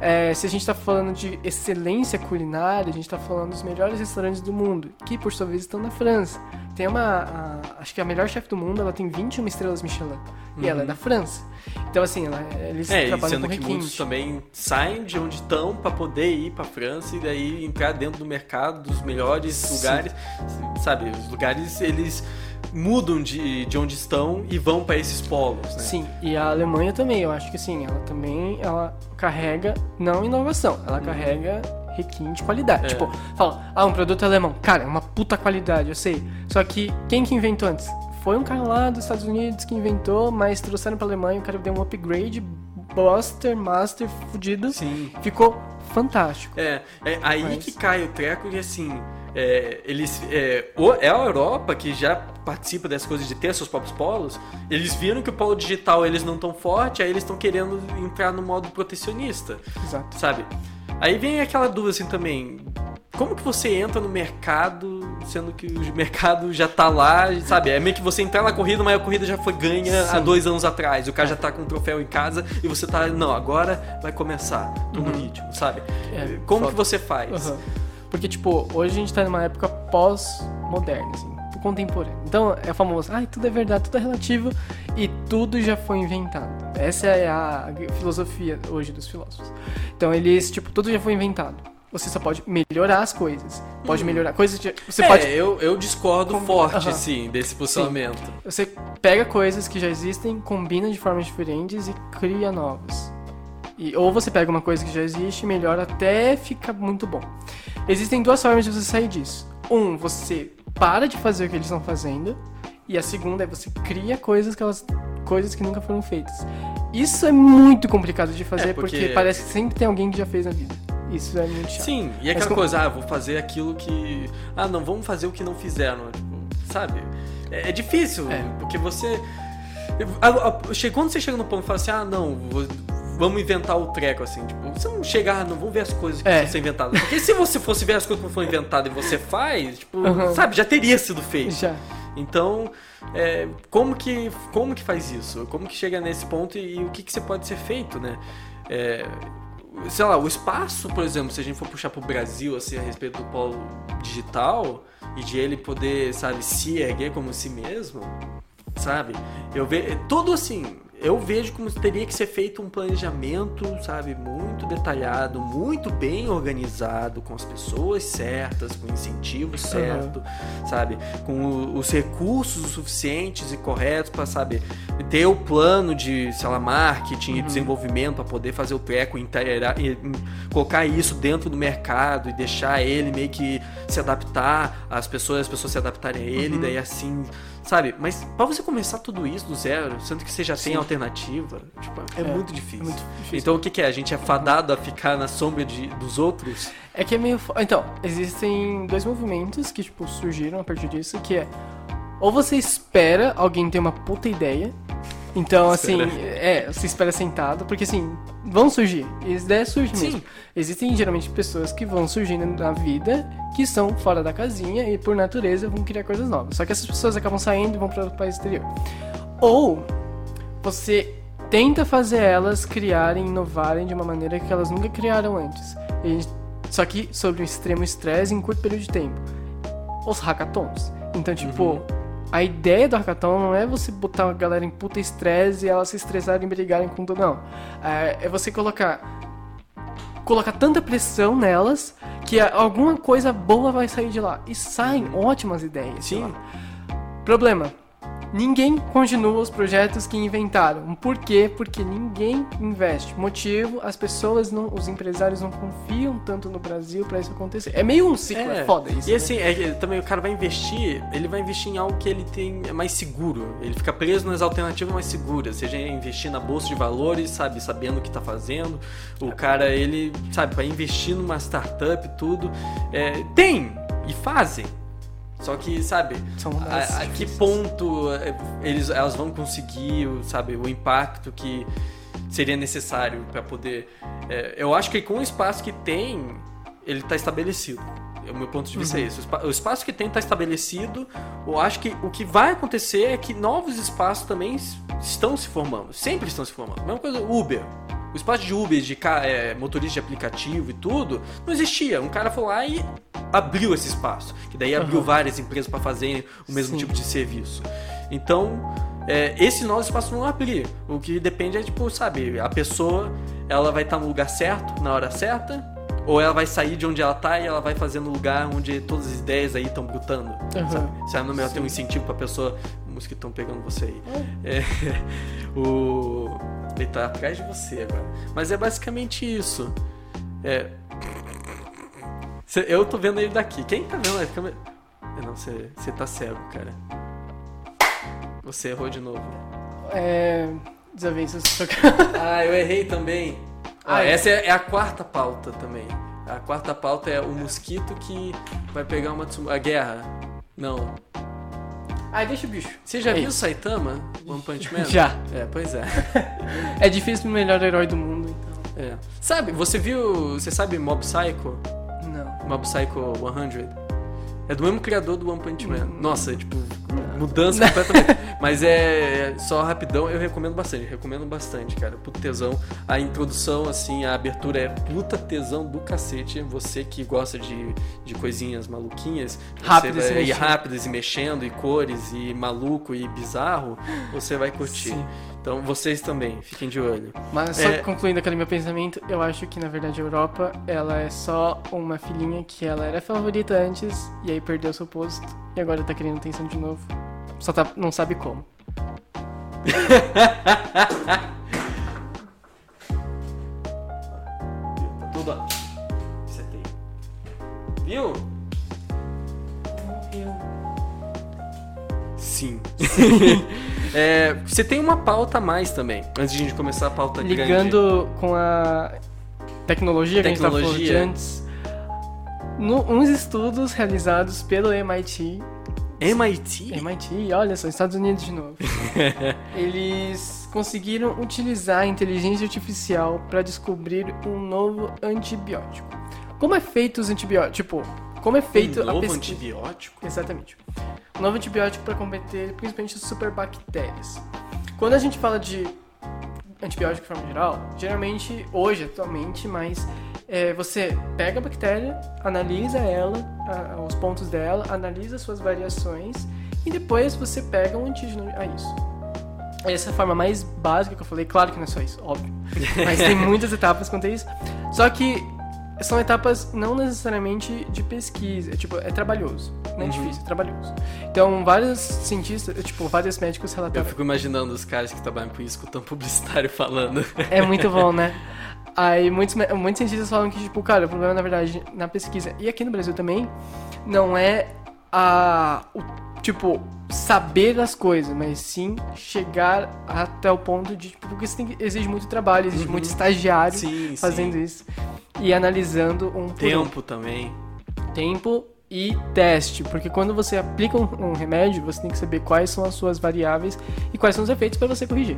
Speaker 2: É, se a gente tá falando de excelência culinária, a gente tá falando dos melhores restaurantes do mundo, que por sua vez estão na França. Tem uma. a- acho que a melhor chefe do mundo, ela tem 21 estrelas Michelin. E ela é da França. Então, assim, ela, eles
Speaker 1: É,
Speaker 2: trabalham
Speaker 1: sendo
Speaker 2: com
Speaker 1: que muitos
Speaker 2: requinte.
Speaker 1: também saem de onde estão pra poder ir pra França e daí entrar dentro do mercado dos melhores
Speaker 2: Sim.
Speaker 1: lugares, sabe? Os lugares eles mudam de, de onde estão e vão pra esses polos, né?
Speaker 2: Sim, e a Alemanha também, eu acho que sim, ela também ela carrega não inovação, ela carrega requinte de qualidade.
Speaker 1: É.
Speaker 2: Tipo, fala, ah, um produto alemão, cara, é uma puta qualidade, eu sei. Só que quem que inventou antes? Foi um cara lá dos Estados Unidos que inventou, mas trouxeram pra Alemanha, o cara deu um upgrade, Buster, Master, fudido.
Speaker 1: Sim.
Speaker 2: Ficou fantástico.
Speaker 1: É, é aí
Speaker 2: Mas-
Speaker 1: que cai o treco e assim, é, eles, é, é a Europa que já participa dessas coisas de ter seus próprios polos, eles viram que o polo digital eles não tão forte, aí eles estão querendo entrar no modo protecionista,
Speaker 2: Exato.
Speaker 1: sabe? Aí vem aquela dúvida assim também, como que você entra no mercado, sendo que o mercado já tá lá, sabe? É meio que você entrar na corrida, mas a corrida já foi ganha há
Speaker 2: Sim.
Speaker 1: dois anos atrás. O cara já tá com um troféu em casa e você tá, não, agora vai começar. Tô no ritmo, sabe?
Speaker 2: É,
Speaker 1: Como
Speaker 2: foda.
Speaker 1: que você faz?
Speaker 2: Aham. Porque, tipo, hoje a gente tá numa época pós-moderna, assim, contemporânea. Então, é famoso, ai, tudo é verdade, tudo é relativo e tudo já foi inventado. Essa é a filosofia hoje dos filósofos. Então, eles, tipo, tudo já foi inventado. Você só pode melhorar as coisas. Pode melhorar coisas. de- Você
Speaker 1: Hum. é,
Speaker 2: pode.
Speaker 1: eu, eu discordo
Speaker 2: Como-
Speaker 1: forte,
Speaker 2: Aham.
Speaker 1: sim, desse posicionamento.
Speaker 2: Você pega coisas que já existem, combina de formas diferentes e cria novas. E, ou você pega uma coisa que já existe, melhora até ficar muito bom. Existem duas formas de você sair disso. Um, você para de fazer o que eles estão fazendo. E a segunda é você cria coisas que elas. coisas que nunca foram feitas. Isso é muito complicado de fazer
Speaker 1: É, porque-
Speaker 2: porque... parece que sempre tem alguém que já fez na vida. Isso é muito chato.
Speaker 1: Sim, e
Speaker 2: Mas
Speaker 1: aquela coisa, ah, vou fazer aquilo que. Ah, não, vamos fazer o que não fizeram. Tipo, sabe? É, é difícil,
Speaker 2: É.
Speaker 1: porque você. Quando você chega no ponto e fala assim, ah, não, vou- vamos inventar o treco, assim, tipo, você não chegar, não, vamos ver as coisas que
Speaker 2: É.
Speaker 1: ser inventadas. Porque se você fosse ver as coisas que foram inventadas e você faz, tipo,
Speaker 2: Uhum.
Speaker 1: sabe, já teria sido feito.
Speaker 2: Já.
Speaker 1: Então, é, como, que, como que faz isso? Como que chega nesse ponto e, e o que, que você pode ser feito, né? É, sei lá, o espaço, por exemplo, se a gente for puxar pro Brasil, assim, a respeito do polo digital e de ele poder, sabe, se erguer como si mesmo, sabe? Eu vejo, tudo assim, eu vejo como teria que ser feito um planejamento, sabe, muito detalhado, muito bem organizado, com as pessoas certas, com o incentivo certo, sabe, com os recursos suficientes e corretos para, sabe, ter o plano de, sei lá, marketing e desenvolvimento para poder fazer o treco, inteirar- e- e colocar isso dentro do mercado e deixar ele meio que se adaptar às pessoas, as pessoas se adaptarem a ele, daí assim, sabe? Mas para você começar tudo isso do zero, sendo que você já tem
Speaker 2: Sim.
Speaker 1: alternativa, tipo, é,
Speaker 2: É,
Speaker 1: muito difícil.
Speaker 2: é muito difícil.
Speaker 1: Então o que, que é? A gente é fadado a ficar na sombra de, dos outros?
Speaker 2: É que é meio. Então, existem dois movimentos que, tipo, surgiram a partir disso, que é. Ou você espera alguém ter uma puta ideia. Então, assim,
Speaker 1: Espera.
Speaker 2: é, você espera sentado, porque assim, vão surgir. As ideias surgem
Speaker 1: Sim.
Speaker 2: mesmo. Existem geralmente pessoas que vão surgindo na vida que são fora da casinha e por natureza vão criar coisas novas. Só que essas pessoas acabam saindo e vão para o país exterior. Ou você tenta fazer elas criarem, inovarem de uma maneira que elas nunca criaram antes. E- só que sobre um extremo estresse em curto período de tempo. Os hackathons. Então, tipo, a ideia do hackathon não é você botar a galera em puta estresse e elas se estressarem e brigarem com tudo, não. É, é você colocar colocar tanta pressão nelas que alguma coisa boa vai sair de lá. E saem ótimas ideias. de
Speaker 1: Sim.
Speaker 2: Problema. Ninguém continua os projetos que inventaram. Por quê? Porque ninguém investe. Motivo, as pessoas não, os empresários não confiam tanto no Brasil pra isso acontecer. É meio um ciclo, é, foda isso.
Speaker 1: E
Speaker 2: né?
Speaker 1: assim, é também o cara vai investir, ele vai investir em algo que ele tem é mais seguro. Ele fica preso nas alternativas mais seguras. Seja investir na bolsa de valores, sabe, sabendo o que tá fazendo. O cara, ele, sabe, vai investir numa startup e tudo. É, tem e fazem. Só que, sabe, a, a que ponto é, eles, elas vão conseguir, o- sabe, o impacto que seria necessário para poder. é, eu acho que com o espaço que tem, ele tá estabelecido. O meu ponto de vista é esse. O espa- O espaço que tem tá estabelecido. Eu acho que o que vai acontecer é que novos espaços também estão se formando. Sempre estão se formando. Mesma coisa, Uber. O espaço de Uber, de é, motorista de aplicativo e tudo, não existia. Um cara foi lá e abriu esse espaço. Que daí abriu
Speaker 2: Aham.
Speaker 1: várias empresas para fazerem o mesmo
Speaker 2: Sim.
Speaker 1: tipo de serviço. Então, é, esse novo espaço não abrir. O que depende é, tipo, sabe, a pessoa ela vai estar no lugar certo, na hora certa, ou ela vai sair de onde ela tá e ela vai fazer no lugar onde todas as ideias aí estão brotando.
Speaker 2: Aham.
Speaker 1: Sabe? Se ela não melhor ter um incentivo pra pessoa. Mosquitão pegando você aí. É, o. Ele tá atrás de você agora. Mas é basicamente isso. É. Eu tô vendo ele daqui. Quem tá vendo a câmera? É, Não, você, você tá cego, cara. Você errou de novo.
Speaker 2: É. Desavenças.
Speaker 1: Ah, eu errei também.
Speaker 2: Ah, é.
Speaker 1: essa é, é a quarta pauta também. A quarta pauta é o mosquito que vai pegar uma a guerra. Não.
Speaker 2: Ai, deixa o bicho.
Speaker 1: Você já
Speaker 2: É
Speaker 1: viu
Speaker 2: isso.
Speaker 1: Saitama? One Punch Man?
Speaker 2: Já.
Speaker 1: É, pois é.
Speaker 2: É difícil o melhor herói do mundo, então.
Speaker 1: é. Sabe, você viu. Você sabe Mob Psycho?
Speaker 2: Não.
Speaker 1: Mob Psycho 100? É do mesmo criador do One Punch Man.
Speaker 2: Hum.
Speaker 1: Nossa, tipo, mudança completamente. Mas é só rapidão, eu recomendo bastante. Recomendo bastante, cara. Puta tesão. A introdução, assim, a abertura é puta tesão do cacete. Você que gosta de, de coisinhas maluquinhas,
Speaker 2: Rápidas e
Speaker 1: vai, e
Speaker 2: mexendo.
Speaker 1: rápidas e mexendo, e cores, e maluco e bizarro, você vai curtir.
Speaker 2: Sim.
Speaker 1: Então vocês também, fiquem de olho.
Speaker 2: Mas só
Speaker 1: É.
Speaker 2: concluindo aquele meu pensamento, eu acho que na verdade a Europa, ela é só uma filhinha que ela era favorita antes e aí perdeu seu posto e agora tá querendo atenção de novo. Só tá, não sabe como.
Speaker 1: Tá tudo, ó. Setei. Viu? Sim. É, você tem uma pauta a mais também, antes de a gente começar a pauta grande.
Speaker 2: Ligando com a tecnologia que a gente tava falando de
Speaker 1: Tecnologia.
Speaker 2: antes, no, uns estudos realizados pelo MIT
Speaker 1: MIT?
Speaker 2: MIT, olha só, Estados Unidos de novo. Eles conseguiram utilizar a inteligência artificial para descobrir um novo antibiótico. Como é feito os antibióticos? Tipo, como é feito
Speaker 1: um
Speaker 2: a
Speaker 1: novo
Speaker 2: pesquisa?
Speaker 1: antibiótico?
Speaker 2: Exatamente. Um novo antibiótico para combater principalmente as superbactérias. Quando a gente fala de antibiótico de forma geral, geralmente, hoje, atualmente, mas é, você pega a bactéria, analisa ela, a- os pontos dela, analisa suas variações e depois você pega um antígeno a isso. Essa é a forma mais básica que eu falei, claro que não é só isso, óbvio. Mas tem muitas etapas quanto a isso. Só que são etapas não necessariamente de pesquisa, é, tipo, é trabalhoso. Não é
Speaker 1: Uhum.
Speaker 2: difícil, é trabalhoso. Então, vários cientistas, tipo, vários médicos
Speaker 1: Eu
Speaker 2: relataram.
Speaker 1: fico imaginando os caras que trabalham com isso, escutando publicitário falando.
Speaker 2: É muito bom, né? Aí muitos, muitos cientistas falam que, tipo, cara, o problema, na verdade, na pesquisa, e aqui no Brasil também, não é a. O, tipo, saber as coisas, mas sim chegar até o ponto de. Tipo, porque isso tem, exige muito trabalho, exige
Speaker 1: Uhum.
Speaker 2: muito estagiário
Speaker 1: Sim,
Speaker 2: fazendo
Speaker 1: sim.
Speaker 2: isso. E analisando um um.
Speaker 1: Tempo também.
Speaker 2: tempo e teste, porque quando você aplica um, um remédio, você tem que saber quais são as suas variáveis e quais são os efeitos para você corrigir.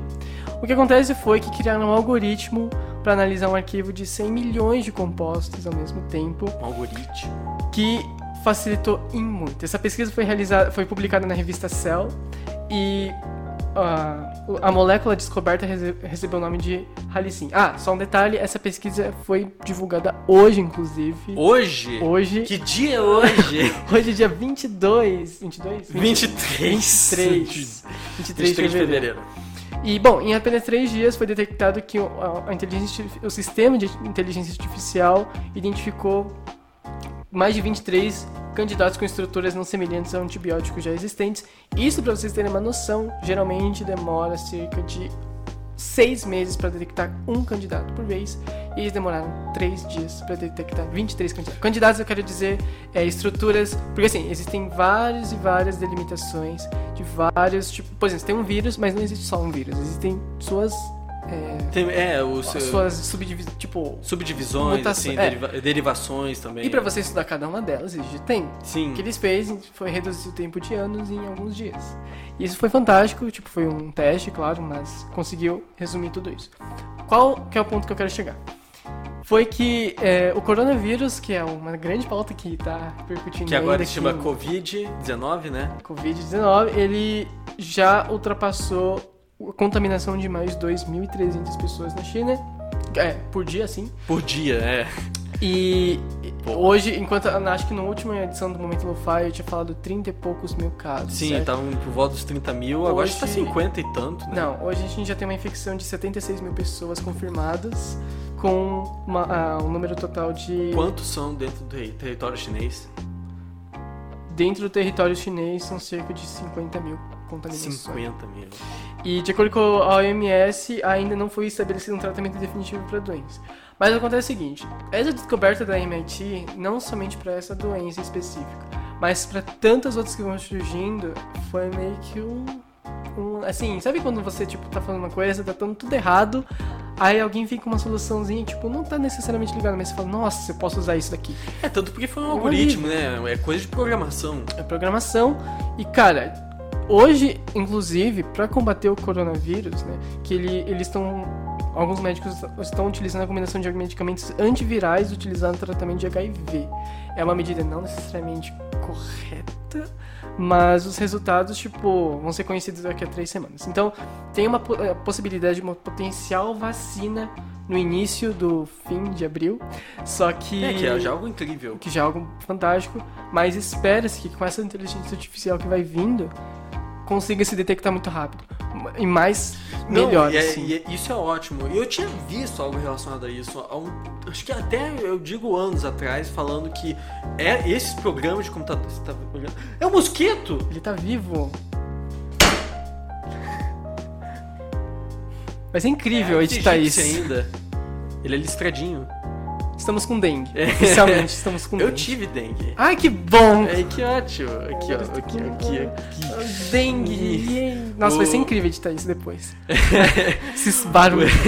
Speaker 2: O que acontece foi que criaram um algoritmo para analisar um arquivo de 100 milhões de compostos ao mesmo tempo,
Speaker 1: Um algoritmo.
Speaker 2: que facilitou em muito. Essa pesquisa foi realizada, foi publicada na revista Cell e ah, a molécula descoberta rece- recebeu o nome de halicin. Ah, só um detalhe, essa pesquisa foi divulgada hoje, inclusive.
Speaker 1: Hoje?
Speaker 2: Hoje,
Speaker 1: Que dia é hoje?
Speaker 2: Hoje é dia 22. 22?
Speaker 1: 23.
Speaker 2: 23. 23
Speaker 1: 23 de fevereiro.
Speaker 2: E, bom, em apenas três dias foi detectado que a- inteligência, o sistema de inteligência artificial identificou mais de 23 candidatos com estruturas não semelhantes a antibióticos já existentes. Isso, para vocês terem uma noção, geralmente demora cerca de seis meses para detectar um candidato por vez. E eles demoraram três dias para detectar 23 candidatos. Candidatos, eu quero dizer, é, estruturas. Porque assim, existem várias e várias delimitações de vários tipos. Por exemplo, tem um vírus, mas não existe só um vírus. Existem suas é,
Speaker 1: Tem, é, os
Speaker 2: as suas subdivisões, tipo...
Speaker 1: subdivisões,
Speaker 2: mutação-
Speaker 1: assim,
Speaker 2: é.
Speaker 1: deriva- derivações também.
Speaker 2: E pra você estudar cada uma delas, existe tempo.
Speaker 1: Sim.
Speaker 2: O que eles fez foi reduzir o tempo de anos em alguns dias. E isso foi fantástico, tipo, foi um teste, claro, mas conseguiu resumir tudo isso. Qual que é o ponto que eu quero chegar? Foi que é, o coronavírus, que é uma grande pauta que tá repercutindo
Speaker 1: Que agora se chama
Speaker 2: aqui no-
Speaker 1: Covid-19, né?
Speaker 2: Covid-19, ele já ultrapassou a contaminação de mais de 2.300 pessoas na China. É, por dia, sim.
Speaker 1: Por dia, é.
Speaker 2: E
Speaker 1: Pô.
Speaker 2: hoje, enquanto acho que na última edição do Momento Lo-Fi eu tinha falado 30 e poucos mil casos.
Speaker 1: Sim, estavam por volta dos 30 mil, agora
Speaker 2: Hoje-
Speaker 1: está 50 e tanto, né?
Speaker 2: Não, hoje a gente já tem uma infecção de 76 mil pessoas confirmadas, com uma- ah, um número total de.
Speaker 1: Quantos são dentro do ter- território chinês?
Speaker 2: Dentro do território chinês são cerca de 50 mil contaminações.
Speaker 1: 50 mil.
Speaker 2: E de acordo com a OMS, ainda não foi estabelecido um tratamento definitivo para a doença. Mas acontece o seguinte: essa descoberta da MIT, não somente para essa doença específica, mas para tantas outras que vão surgindo, foi meio que um, um- Assim, sabe quando você tipo, tá falando uma coisa, tá dando tudo errado, aí alguém vem com uma soluçãozinha, tipo, não tá necessariamente ligado, mas você fala, nossa, eu posso usar isso daqui.
Speaker 1: É, tanto porque foi um
Speaker 2: Um
Speaker 1: algoritmo, né? É coisa de programação.
Speaker 2: é programação. E cara, hoje, inclusive, para combater o coronavírus, né, que ele, eles estão alguns médicos estão utilizando a combinação de medicamentos antivirais utilizados no tratamento de HIV. É uma medida não necessariamente correta, mas os resultados, tipo, vão ser conhecidos daqui a três semanas. Então, tem uma eh, possibilidade de uma potencial vacina no início do fim de abril, só que
Speaker 1: É, que é já algo incrível.
Speaker 2: que já é algo fantástico, mas espera-se que com essa inteligência artificial que vai vindo, consiga se detectar muito rápido. E mais
Speaker 1: Não,
Speaker 2: melhor,
Speaker 1: e é-
Speaker 2: assim.
Speaker 1: e é- isso é ótimo. E eu tinha visto algo relacionado a isso. há um- acho que até eu digo anos atrás, falando que é esses programas de computador. Você tá olhando? É um mosquito!
Speaker 2: Ele tá vivo. Vai ser incrível
Speaker 1: é
Speaker 2: editar isso.
Speaker 1: ainda. Ele é listradinho.
Speaker 2: Estamos com dengue.
Speaker 1: É.
Speaker 2: Oficialmente, estamos com
Speaker 1: Eu
Speaker 2: dengue.
Speaker 1: tive dengue.
Speaker 2: Ai, que bom!
Speaker 1: É, que ótimo. Aqui, ó. Aqui, aqui, aqui.
Speaker 2: Dengue! Nossa, vai ser
Speaker 1: O-
Speaker 2: incrível editar isso depois. Esses barulhos.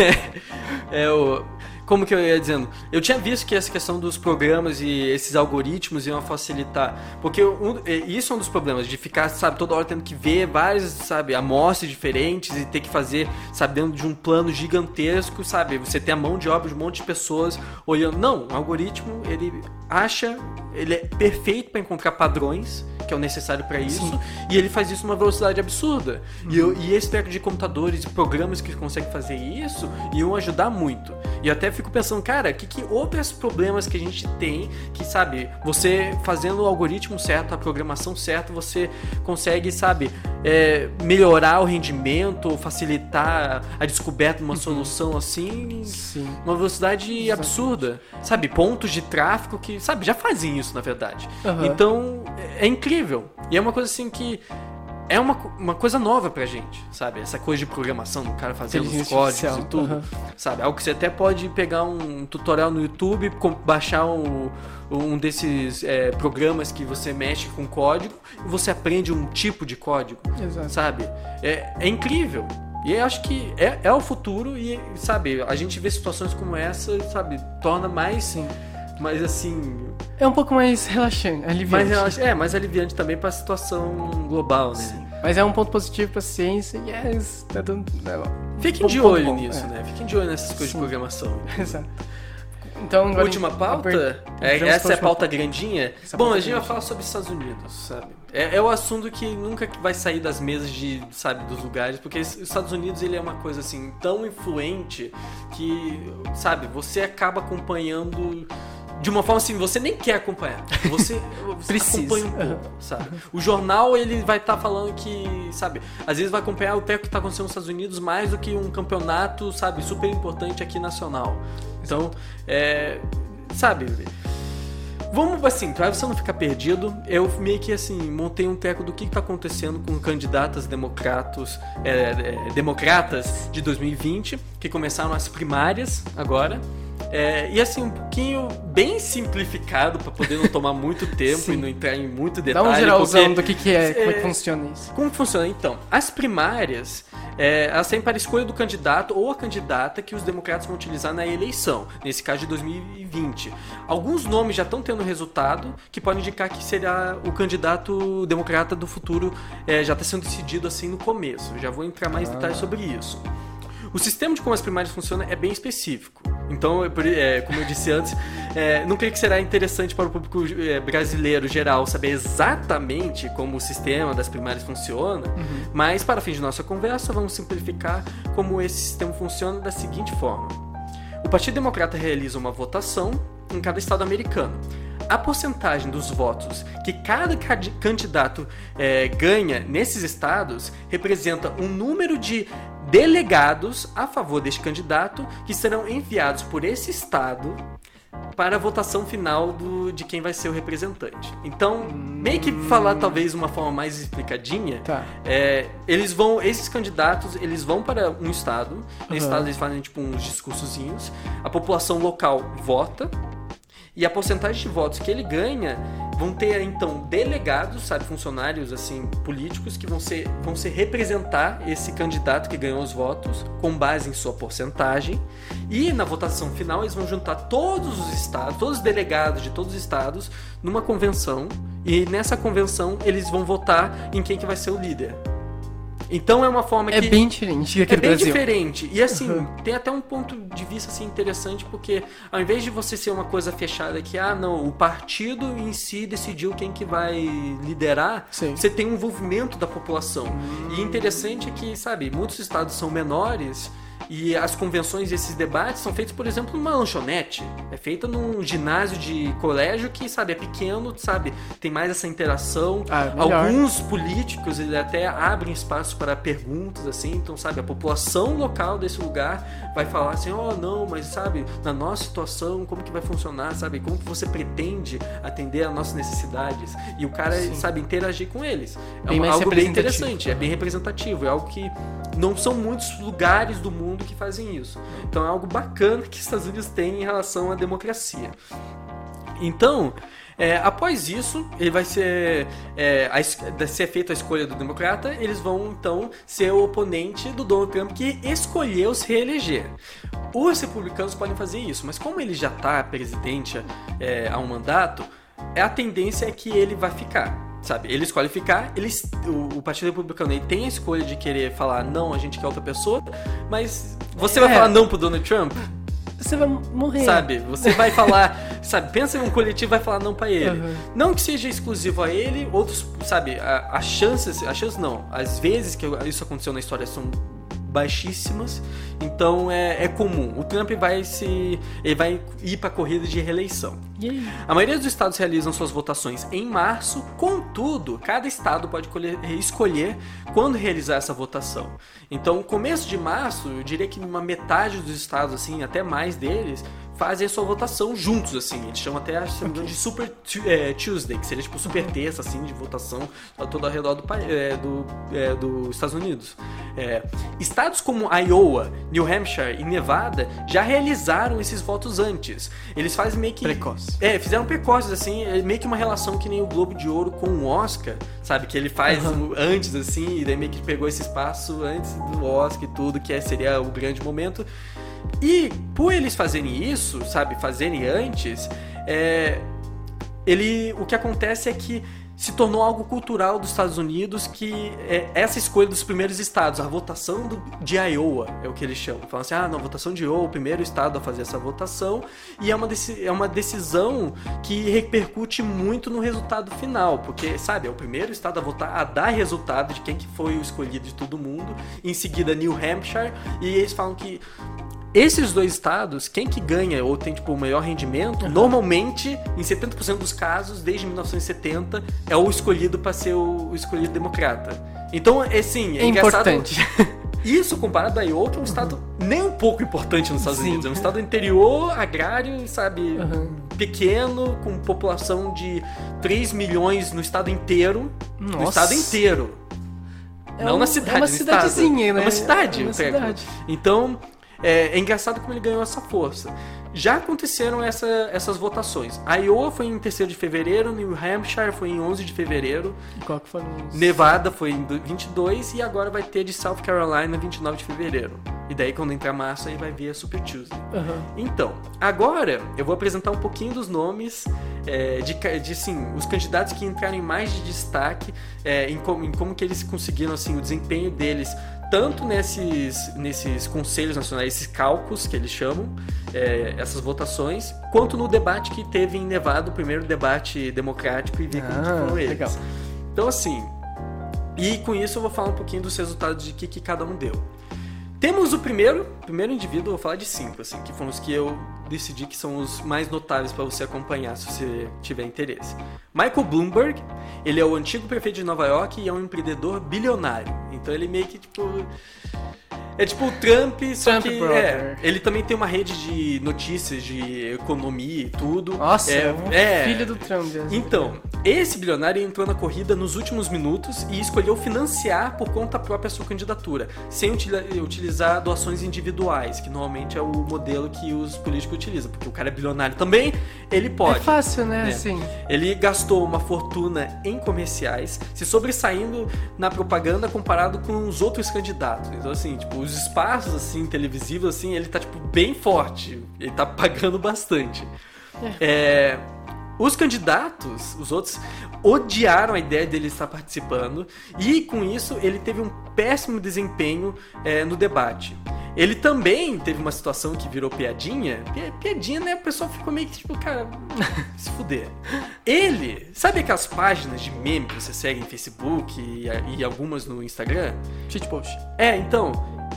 Speaker 1: É o. Como que eu ia dizendo? Eu tinha visto que essa questão dos programas e esses algoritmos iam facilitar. Porque um- isso é um dos problemas, de ficar, sabe, toda hora tendo que ver várias, sabe, amostras diferentes e ter que fazer, sabe, dentro de um plano gigantesco, sabe? Você tem a mão de obra de um monte de pessoas olhando. Não, o algoritmo, ele acha, ele é perfeito para encontrar padrões, que é o necessário para isso, e ele faz isso numa velocidade absurda. E, eu, e esse treco de computadores e programas que conseguem fazer isso iam ajudar muito. E eu fico pensando, cara, que, que outros problemas que a gente tem, que sabe, você fazendo o algoritmo certo, a programação certa, você consegue, sabe, é, melhorar o rendimento, facilitar a descoberta de uma solução assim
Speaker 2: Sim.
Speaker 1: uma velocidade absurda. Sabe, pontos de tráfego que, sabe, já fazem isso, na verdade.
Speaker 2: Aham.
Speaker 1: Então, é é incrível. E é uma coisa assim que é uma, uma coisa nova pra gente, sabe? Essa coisa de programação, do cara fazendo os códigos
Speaker 2: artificial,
Speaker 1: e tudo.
Speaker 2: aham.
Speaker 1: Sabe? Algo que você até pode pegar um tutorial no YouTube, baixar um, um desses é, programas que você mexe com código e você aprende um tipo de código
Speaker 2: Exato.
Speaker 1: sabe? É, é incrível. E eu acho que é, é o futuro e, sabe, a gente vê situações como essa, sabe, torna mais,
Speaker 2: Sim.
Speaker 1: mais assim,
Speaker 2: É um pouco mais relaxante,
Speaker 1: mais,
Speaker 2: aliviante.
Speaker 1: relax- é, mais aliviante também pra situação global, né?
Speaker 2: Sim. Mas é um ponto positivo pra ciência. Yes, tá dando. não,
Speaker 1: Fiquem
Speaker 2: um
Speaker 1: de olho
Speaker 2: bom,
Speaker 1: nisso,
Speaker 2: é.
Speaker 1: né? Fiquem de olho nessas coisas
Speaker 2: Sim.
Speaker 1: de programação.
Speaker 2: Exato. Então, agora
Speaker 1: última pauta?
Speaker 2: aper-
Speaker 1: É, essa é a pauta grandinha?
Speaker 2: Essa
Speaker 1: Bom,
Speaker 2: pauta
Speaker 1: a gente vai falar sobre Estados Unidos, sabe? É, é o assunto que nunca vai sair das mesas de, sabe, dos lugares, porque os Estados Unidos ele é uma coisa assim tão influente que, sabe, você acaba acompanhando de uma forma assim, você nem quer acompanhar. Você, você
Speaker 2: Precisa.
Speaker 1: acompanha um pouco, sabe? O jornal, ele vai estar falando que, sabe, às vezes vai acompanhar o teco que está acontecendo nos Estados Unidos mais do que um campeonato, sabe, super importante aqui nacional. Então, é, sabe, Vamos assim, pra você não ficar perdido, eu meio que assim, montei um teco do que, que tá acontecendo com candidatas democratos, é, é, democratas de 2020, que começaram as primárias agora. É, e assim, um pouquinho bem simplificado para poder não tomar muito tempo e não entrar em muito
Speaker 2: Dá
Speaker 1: detalhe.
Speaker 2: um geralzão do que, que é, como é que
Speaker 1: É,
Speaker 2: funciona isso.
Speaker 1: Como funciona? Então, as primárias, é, elas têm para a escolha do candidato ou a candidata que os democratas vão utilizar na eleição, nesse caso de 2020. Alguns nomes já estão tendo resultado que podem indicar que será o candidato democrata do futuro, é, já está sendo decidido assim no começo. Já vou entrar mais em detalhes sobre isso. O sistema de como as primárias funcionam é bem específico. Então, é é, como eu disse antes, é, não creio que será interessante para o público é, brasileiro geral saber exatamente como o sistema das primárias funciona, mas para fins de nossa conversa, vamos simplificar como esse sistema funciona da seguinte forma. O Partido Democrata realiza uma votação em cada estado americano. A porcentagem dos votos que cada candidato eh, ganha nesses estados representa um número de delegados a favor deste candidato que serão enviados por esse estado para a votação final do, de quem vai ser o representante. Então, meio que falar talvez uma forma mais explicadinha,
Speaker 2: Tá.
Speaker 1: é, eles vão, esses candidatos, eles vão para um estado. Nesse
Speaker 2: Aham.
Speaker 1: estado eles fazem tipo uns discursozinhos. A população local vota. E a porcentagem de votos que ele ganha vão ter então delegados, sabe, funcionários assim políticos que vão ser vão ser representar esse candidato que ganhou os votos com base em sua porcentagem. E na votação final eles vão juntar todos os estados, todos os delegados de todos os estados numa convenção e nessa convenção eles vão votar em quem que vai ser o líder. Então é uma forma
Speaker 2: É
Speaker 1: que
Speaker 2: bem diferente aqui
Speaker 1: é bem
Speaker 2: Brasil.
Speaker 1: diferente. E assim,
Speaker 2: Uhum.
Speaker 1: tem até um ponto de vista assim, interessante, porque ao invés de você ser uma coisa fechada que, ah, não, o partido em si decidiu quem que vai liderar,
Speaker 2: Sim.
Speaker 1: você tem um envolvimento da população. E interessante é que, sabe, muitos estados são menores. E as convenções e esses debates são feitos, por exemplo, numa lanchonete. É feita num ginásio de colégio que, sabe, é pequeno, sabe, tem mais essa interação.
Speaker 2: Ah, melhor.
Speaker 1: Alguns políticos eles até abrem espaço para perguntas, assim, então, sabe, a população local desse lugar vai falar assim, oh, não, mas sabe, na nossa situação, como que vai funcionar, sabe, como que você pretende atender às nossas necessidades? E o cara,
Speaker 2: Sim.
Speaker 1: sabe, interagir com eles. É
Speaker 2: Bem mais
Speaker 1: algo bem interessante, é bem representativo, é algo que não são muitos lugares do mundo que fazem isso. Então é algo bacana que os Estados Unidos têm em relação à democracia. Então, é, após isso, ele vai ser, é, a ser feita a escolha do democrata, eles vão então ser o oponente do Donald Trump que escolheu se reeleger. Os republicanos podem fazer isso, mas como ele já está presidente é, há um mandato, a tendência é que ele vai ficar. Sabe, ele escolhe ficar, eles, o, o Partido Republicano ele tem a escolha de querer falar não, a gente quer outra pessoa, mas você vai
Speaker 2: É.
Speaker 1: falar não pro Donald Trump?
Speaker 2: Você vai morrer.
Speaker 1: Sabe? Você vai falar, sabe? Pensa em um coletivo e vai falar não pra ele.
Speaker 2: Uhum.
Speaker 1: Não que seja exclusivo a ele, outros, sabe? As chances, as chances não, as vezes que isso aconteceu na história são baixíssimas, então é, é comum. O Trump vai se, ele vai ir pra corrida de reeleição.
Speaker 2: Aí?
Speaker 1: A maioria dos estados realizam suas votações em março, contudo, cada estado pode colher- escolher quando realizar essa votação. Então, começo de março, eu diria que uma metade dos estados, assim, até mais deles, fazem a sua votação juntos, assim. Eles chamam até, se engano, de Super é, Tuesday, que seria tipo super terça, assim, de votação todo ao redor do, é, do, é, dos Estados Unidos. É, estados como Iowa, New Hampshire e Nevada já realizaram esses votos antes. Eles fazem meio que...
Speaker 2: Precoce.
Speaker 1: É, fizeram precoces, assim, é meio que uma relação que nem o Globo de Ouro com o Oscar, sabe? Que ele faz o- antes, assim, e daí meio que pegou esse espaço antes do Oscar e tudo, que é- seria o grande momento. E por eles fazerem isso, sabe, fazerem antes, é, ele, o que acontece é que se tornou algo cultural dos Estados Unidos que é essa escolha dos primeiros estados, a votação do, de Iowa é o que eles chamam. Falam assim, ah, na votação de Iowa, o primeiro estado a fazer essa votação, e é uma, é uma decisão que repercute muito no resultado final, porque, sabe, é o primeiro estado a votar, a dar resultado de quem que foi o escolhido de todo mundo, em seguida New Hampshire, e eles falam que esses dois estados, quem que ganha ou tem tipo o maior rendimento, normalmente, em 70% dos casos, desde 1970, é o escolhido para ser o, o escolhido democrata. Então, é sim, é,
Speaker 2: É
Speaker 1: engraçado-
Speaker 2: importante.
Speaker 1: Isso comparado a Iowa, que é um estado nem um pouco importante nos Estados
Speaker 2: Sim.
Speaker 1: Unidos. É um estado interior, agrário, sabe,
Speaker 2: Uhum.
Speaker 1: pequeno, com população de 3 milhões no estado inteiro. No
Speaker 2: Nossa.
Speaker 1: estado inteiro.
Speaker 2: É
Speaker 1: não
Speaker 2: um-
Speaker 1: na cidade,
Speaker 2: é uma
Speaker 1: no
Speaker 2: cidadezinha,
Speaker 1: estado.
Speaker 2: né?
Speaker 1: É uma cidade,
Speaker 2: É uma cidade.
Speaker 1: Então, é, é engraçado como ele ganhou essa força. Já aconteceram essa, essas votações. A Iowa foi em 3 de fevereiro, New Hampshire foi em 11 de fevereiro,
Speaker 2: E qual que foi os...
Speaker 1: Nevada foi em do- 22 e agora vai ter de South Carolina 29 de fevereiro. E daí quando entrar março aí vai vir a Super Tuesday.
Speaker 2: Aham.
Speaker 1: Então, agora eu vou apresentar um pouquinho dos nomes é, de, de sim, os candidatos que entraram em mais de destaque é, em, como, em como que eles conseguiram assim o desempenho deles tanto nesses, nesses conselhos nacionais, esses cálculos que eles chamam, é, essas votações, quanto no debate que teve em Nevada, o primeiro debate democrático e ver como
Speaker 2: Ah,
Speaker 1: foram eles.
Speaker 2: legal.
Speaker 1: Então assim, e com isso eu vou falar um pouquinho dos resultados de que, que cada um deu. Temos o primeiro, primeiro indivíduo, vou falar de cinco, assim, que foram os que eu decidi que são os mais notáveis para você acompanhar, se você tiver interesse. Michael Bloomberg, ele é o antigo prefeito de Nova York e é um empreendedor bilionário. Então ele meio que, tipo... É tipo o Trump, só
Speaker 2: Trump
Speaker 1: que... É, ele também tem uma rede de notícias de economia e tudo.
Speaker 2: Nossa,
Speaker 1: é,
Speaker 2: é, um
Speaker 1: é.
Speaker 2: filho do Trump.
Speaker 1: Então, esse bilionário entrou na corrida nos últimos minutos e escolheu financiar por conta própria sua candidatura, sem utilizar doações individuais, que normalmente é o modelo que os políticos utilizam, porque o cara é bilionário também, ele
Speaker 2: É
Speaker 1: pode.
Speaker 2: fácil, né?
Speaker 1: É.
Speaker 2: Assim.
Speaker 1: Ele gastou uma fortuna em comerciais, se sobressaindo na propaganda comparado com os outros candidatos. Então, assim, tipo, os espaços, assim, televisivos, assim, ele tá, tipo, bem forte. Ele tá pagando bastante. É, os candidatos, os outros, odiaram a ideia dele estar participando e, com isso, ele teve um péssimo desempenho é, no debate. Ele também teve uma situação que virou piadinha. Pi- Piadinha, né? O pessoal ficou meio que tipo, cara, se fuder. Ele, sabe aquelas páginas de meme que você segue em Facebook e, e algumas no Instagram?
Speaker 2: Cheat post.
Speaker 1: É, então,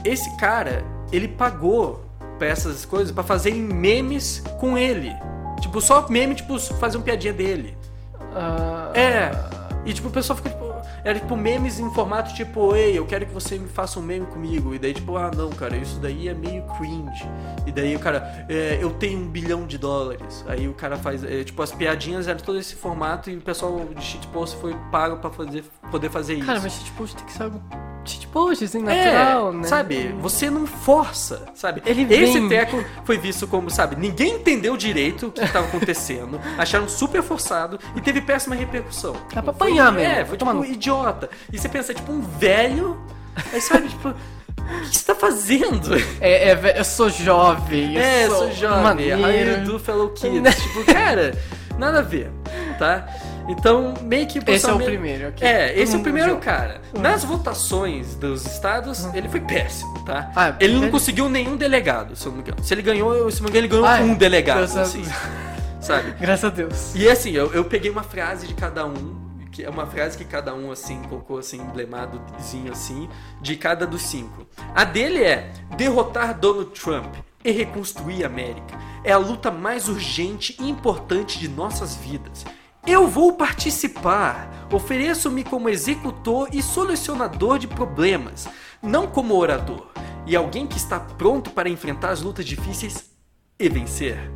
Speaker 1: esse cara, ele pagou pra essas coisas pra fazerem memes com ele. Tipo, só meme, tipo, fazer uma piadinha dele.
Speaker 2: Ah,
Speaker 1: É. E tipo, o pessoal fica tipo. Era tipo memes em formato tipo, ei, eu quero que você me faça um meme comigo. E daí, tipo, ah não, cara, isso daí é meio cringe. E daí o cara, é, eu tenho um bilhão de dólares. Aí o cara faz. é, tipo, as piadinhas eram todo esse formato e o pessoal de shitpost foi pago pra fazer, poder fazer isso.
Speaker 2: Cara, mas cheat post tem que ser algo. Cheat post, assim, natural,
Speaker 1: é,
Speaker 2: né?
Speaker 1: Sabe, você não força, sabe?
Speaker 2: Ele
Speaker 1: Esse
Speaker 2: vem.
Speaker 1: teco foi visto como, sabe, ninguém entendeu direito o que estava acontecendo, acharam super forçado e teve péssima repercussão.
Speaker 2: Dá pra
Speaker 1: Foi-
Speaker 2: apanhar mesmo,
Speaker 1: É, foi tipo
Speaker 2: no-
Speaker 1: idiota. E você pensa, tipo, um velho, aí sabe, tipo, o que você tá fazendo?
Speaker 2: É, é, eu sou jovem. Eu
Speaker 1: é,
Speaker 2: sou
Speaker 1: sou jovem,
Speaker 2: maneiro.
Speaker 1: you do fellow kids? tipo, cara, nada a ver, tá? Então, meio que
Speaker 2: Esse é o primeiro, ok.
Speaker 1: É, esse é o primeiro cara. Nas votações dos estados, ele foi péssimo, tá?
Speaker 2: Ah,
Speaker 1: ele não
Speaker 2: ele-
Speaker 1: conseguiu nenhum delegado, se eu não me engano. Se ele ganhou, se não me engano, ele ganhou
Speaker 2: Ah,
Speaker 1: um delegado, assim, sabe?
Speaker 2: Graças a Deus.
Speaker 1: E assim, eu, eu peguei uma frase de cada um, que é uma frase que cada um, assim, colocou, assim, emblemadozinho, assim, de cada dos cinco. A dele é derrotar Donald Trump e reconstruir a América. É a luta mais urgente e importante de nossas vidas. Eu vou participar. Ofereço-me como executor e solucionador de problemas, não como orador. E alguém que está pronto para enfrentar as lutas difíceis e vencer.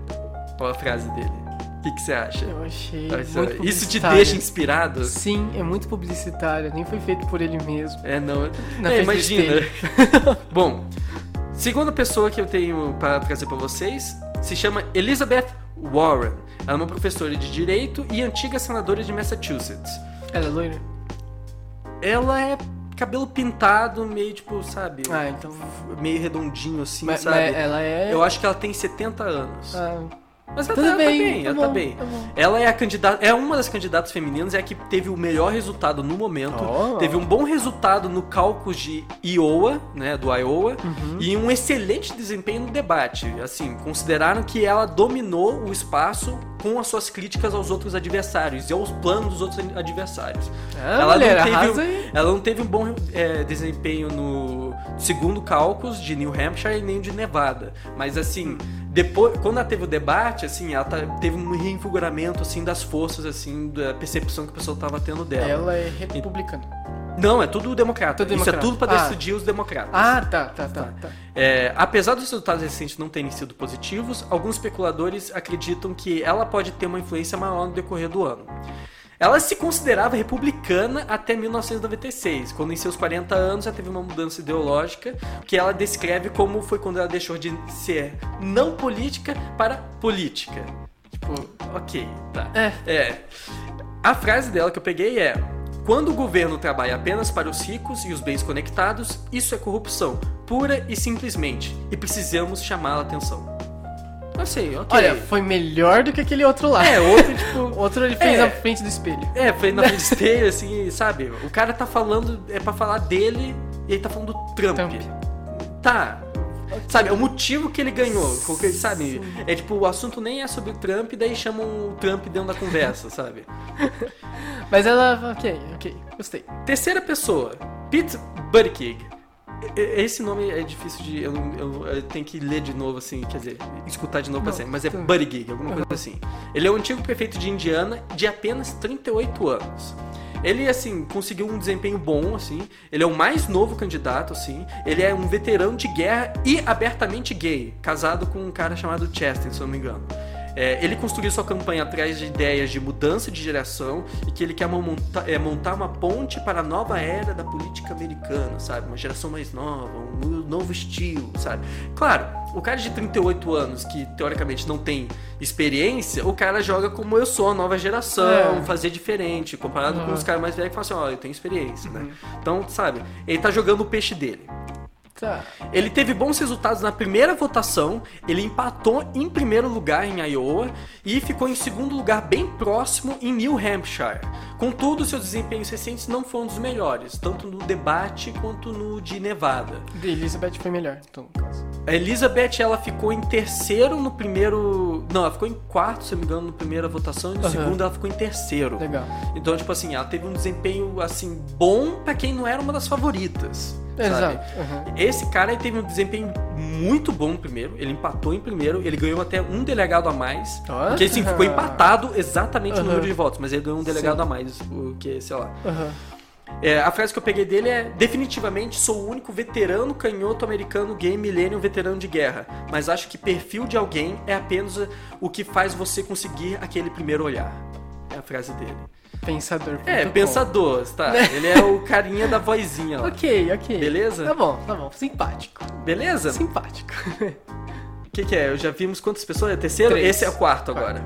Speaker 1: Qual a frase dele? O que, que você acha?
Speaker 2: Eu achei.
Speaker 1: Isso,
Speaker 2: muito
Speaker 1: isso te deixa inspirado?
Speaker 2: Sim, é muito publicitário. Nem foi feito por ele mesmo.
Speaker 1: É, não.
Speaker 2: Na
Speaker 1: é, imagina. Bom, segunda pessoa que eu tenho para trazer para vocês se chama Elizabeth Warren. Ela é uma professora de direito e antiga senadora de Massachusetts.
Speaker 2: Ela é loira?
Speaker 1: Ela é cabelo pintado, meio tipo, sabe?
Speaker 2: Ah, então.
Speaker 1: Meio redondinho assim,
Speaker 2: Mas,
Speaker 1: sabe?
Speaker 2: mas ela é.
Speaker 1: Eu acho que ela tem 70 anos.
Speaker 2: Ah,
Speaker 1: Mas ela
Speaker 2: tudo
Speaker 1: tá, tá
Speaker 2: bem,
Speaker 1: bem,
Speaker 2: tá
Speaker 1: ela tá
Speaker 2: bom,
Speaker 1: bem.
Speaker 2: tá bom.
Speaker 1: Ela é a candidata, é uma das candidatas femininas, é a que teve o melhor resultado no momento.
Speaker 2: Oh.
Speaker 1: Teve um bom resultado no cálculo de Iowa, né, do Iowa,
Speaker 2: Uhum.
Speaker 1: e um excelente desempenho no debate. Assim, consideraram que ela dominou o espaço com as suas críticas aos outros adversários e aos planos dos outros adversários.
Speaker 2: Ah, mulher,
Speaker 1: não teve,
Speaker 2: arrasa
Speaker 1: ela não teve um bom é, desempenho no segundo cálculo de New Hampshire e nem de Nevada. Mas assim, depois, quando ela teve o debate, assim, ela tá- teve um reinvigoramento assim das forças assim da percepção que o pessoal tava tendo dela.
Speaker 2: Ela é republicana.
Speaker 1: Não, é tudo democrata.
Speaker 2: Tudo
Speaker 1: Isso
Speaker 2: democrata.
Speaker 1: é tudo para
Speaker 2: Ah.
Speaker 1: decidir os democratas.
Speaker 2: Ah, tá, tá, tá. tá.
Speaker 1: É, apesar dos resultados recentes não terem sido positivos, alguns especuladores acreditam que ela pode ter uma influência maior no decorrer do ano. Ela se considerava republicana até 1996, quando em seus 40 anos ela teve uma mudança ideológica que ela descreve como foi quando ela deixou de ser não política para política. Tipo, ok, tá.
Speaker 2: É.
Speaker 1: É. A frase dela que eu peguei é: Quando o governo trabalha apenas para os ricos e os bens conectados, isso é corrupção, pura e simplesmente, e precisamos chamar a atenção. Eu sei, ok.
Speaker 2: Olha, foi melhor do que aquele outro lá.
Speaker 1: é, outro tipo.
Speaker 2: Outro ele fez
Speaker 1: É.
Speaker 2: na frente do espelho.
Speaker 1: É, foi na frente do espelho, assim, sabe? O cara tá falando, é pra falar dele e ele tá falando do Trump.
Speaker 2: Trump.
Speaker 1: Tá. Sabe, é o motivo que ele ganhou. Sabe? É tipo, o assunto nem é sobre o Trump, daí chamam o Trump dentro da conversa, sabe?
Speaker 2: Mas ela, ok, ok, gostei.
Speaker 1: Terceira pessoa, Pete Buttigieg. Esse nome é difícil de. Eu, eu- eu tenho que ler de novo, assim, quer dizer, escutar de novo pra sempre. Mas é
Speaker 2: tudo.
Speaker 1: Buttigieg, alguma coisa
Speaker 2: Uhum.
Speaker 1: assim. Ele é o antigo prefeito de Indiana de apenas 38 anos. Ele, assim, conseguiu um desempenho bom, assim. Ele é o mais novo candidato, assim. Ele é um veterano de guerra e abertamente gay, casado com um cara chamado Chester, se eu não me engano. É, ele construiu sua campanha atrás de ideias de mudança de geração e que ele quer monta- é, montar uma ponte para a nova era da política americana, sabe? Uma geração mais nova, um novo estilo, sabe? Claro, o cara de 38 anos, que teoricamente não tem experiência, o cara joga como eu sou, a nova geração,
Speaker 2: É.
Speaker 1: fazer diferente, comparado com
Speaker 2: Uhum.
Speaker 1: os caras mais velhos que falam assim, ó, eu tenho experiência, né? Então, sabe, ele tá jogando o peixe dele.
Speaker 2: Tá.
Speaker 1: Ele teve bons resultados na primeira votação, ele empatou em primeiro lugar em Iowa e ficou em segundo lugar bem próximo em New Hampshire. Contudo, seus desempenhos recentes não foram dos melhores, tanto no debate quanto no de Nevada.
Speaker 2: De Elizabeth foi melhor, então, no caso.
Speaker 1: A Elizabeth, ela ficou em terceiro no primeiro... Não, ela ficou em quarto, se não me engano, na primeira votação, e no
Speaker 2: Aham.
Speaker 1: segundo ela ficou em terceiro.
Speaker 2: Legal.
Speaker 1: Então, tipo assim, ela teve um desempenho, assim, bom pra quem não era uma das favoritas. Sabe?
Speaker 2: Exato. uhum.
Speaker 1: Esse cara teve um desempenho muito bom no primeiro. Ele empatou em primeiro. Ele ganhou até um delegado a mais.
Speaker 2: Ah.
Speaker 1: Porque assim, ficou empatado exatamente o
Speaker 2: Aham.
Speaker 1: número de votos. Mas ele ganhou um delegado
Speaker 2: Sim.
Speaker 1: a mais. Porque, sei lá.
Speaker 2: Aham.
Speaker 1: É, a frase que eu peguei dele é: Definitivamente sou o único veterano canhoto americano gay millennium veterano de guerra. Mas acho que perfil de alguém é apenas o que faz você conseguir aquele primeiro olhar. A frase dele.
Speaker 2: Pensador.
Speaker 1: É, pensador, tá? Ele é o carinha da vozinha lá.
Speaker 2: Ok, ok.
Speaker 1: Beleza?
Speaker 2: Tá bom, tá bom. Simpático.
Speaker 1: Beleza?
Speaker 2: Simpático.
Speaker 1: O que, que é? Eu já vimos quantas pessoas? É terceiro?
Speaker 2: Três.
Speaker 1: Esse é o quarto agora.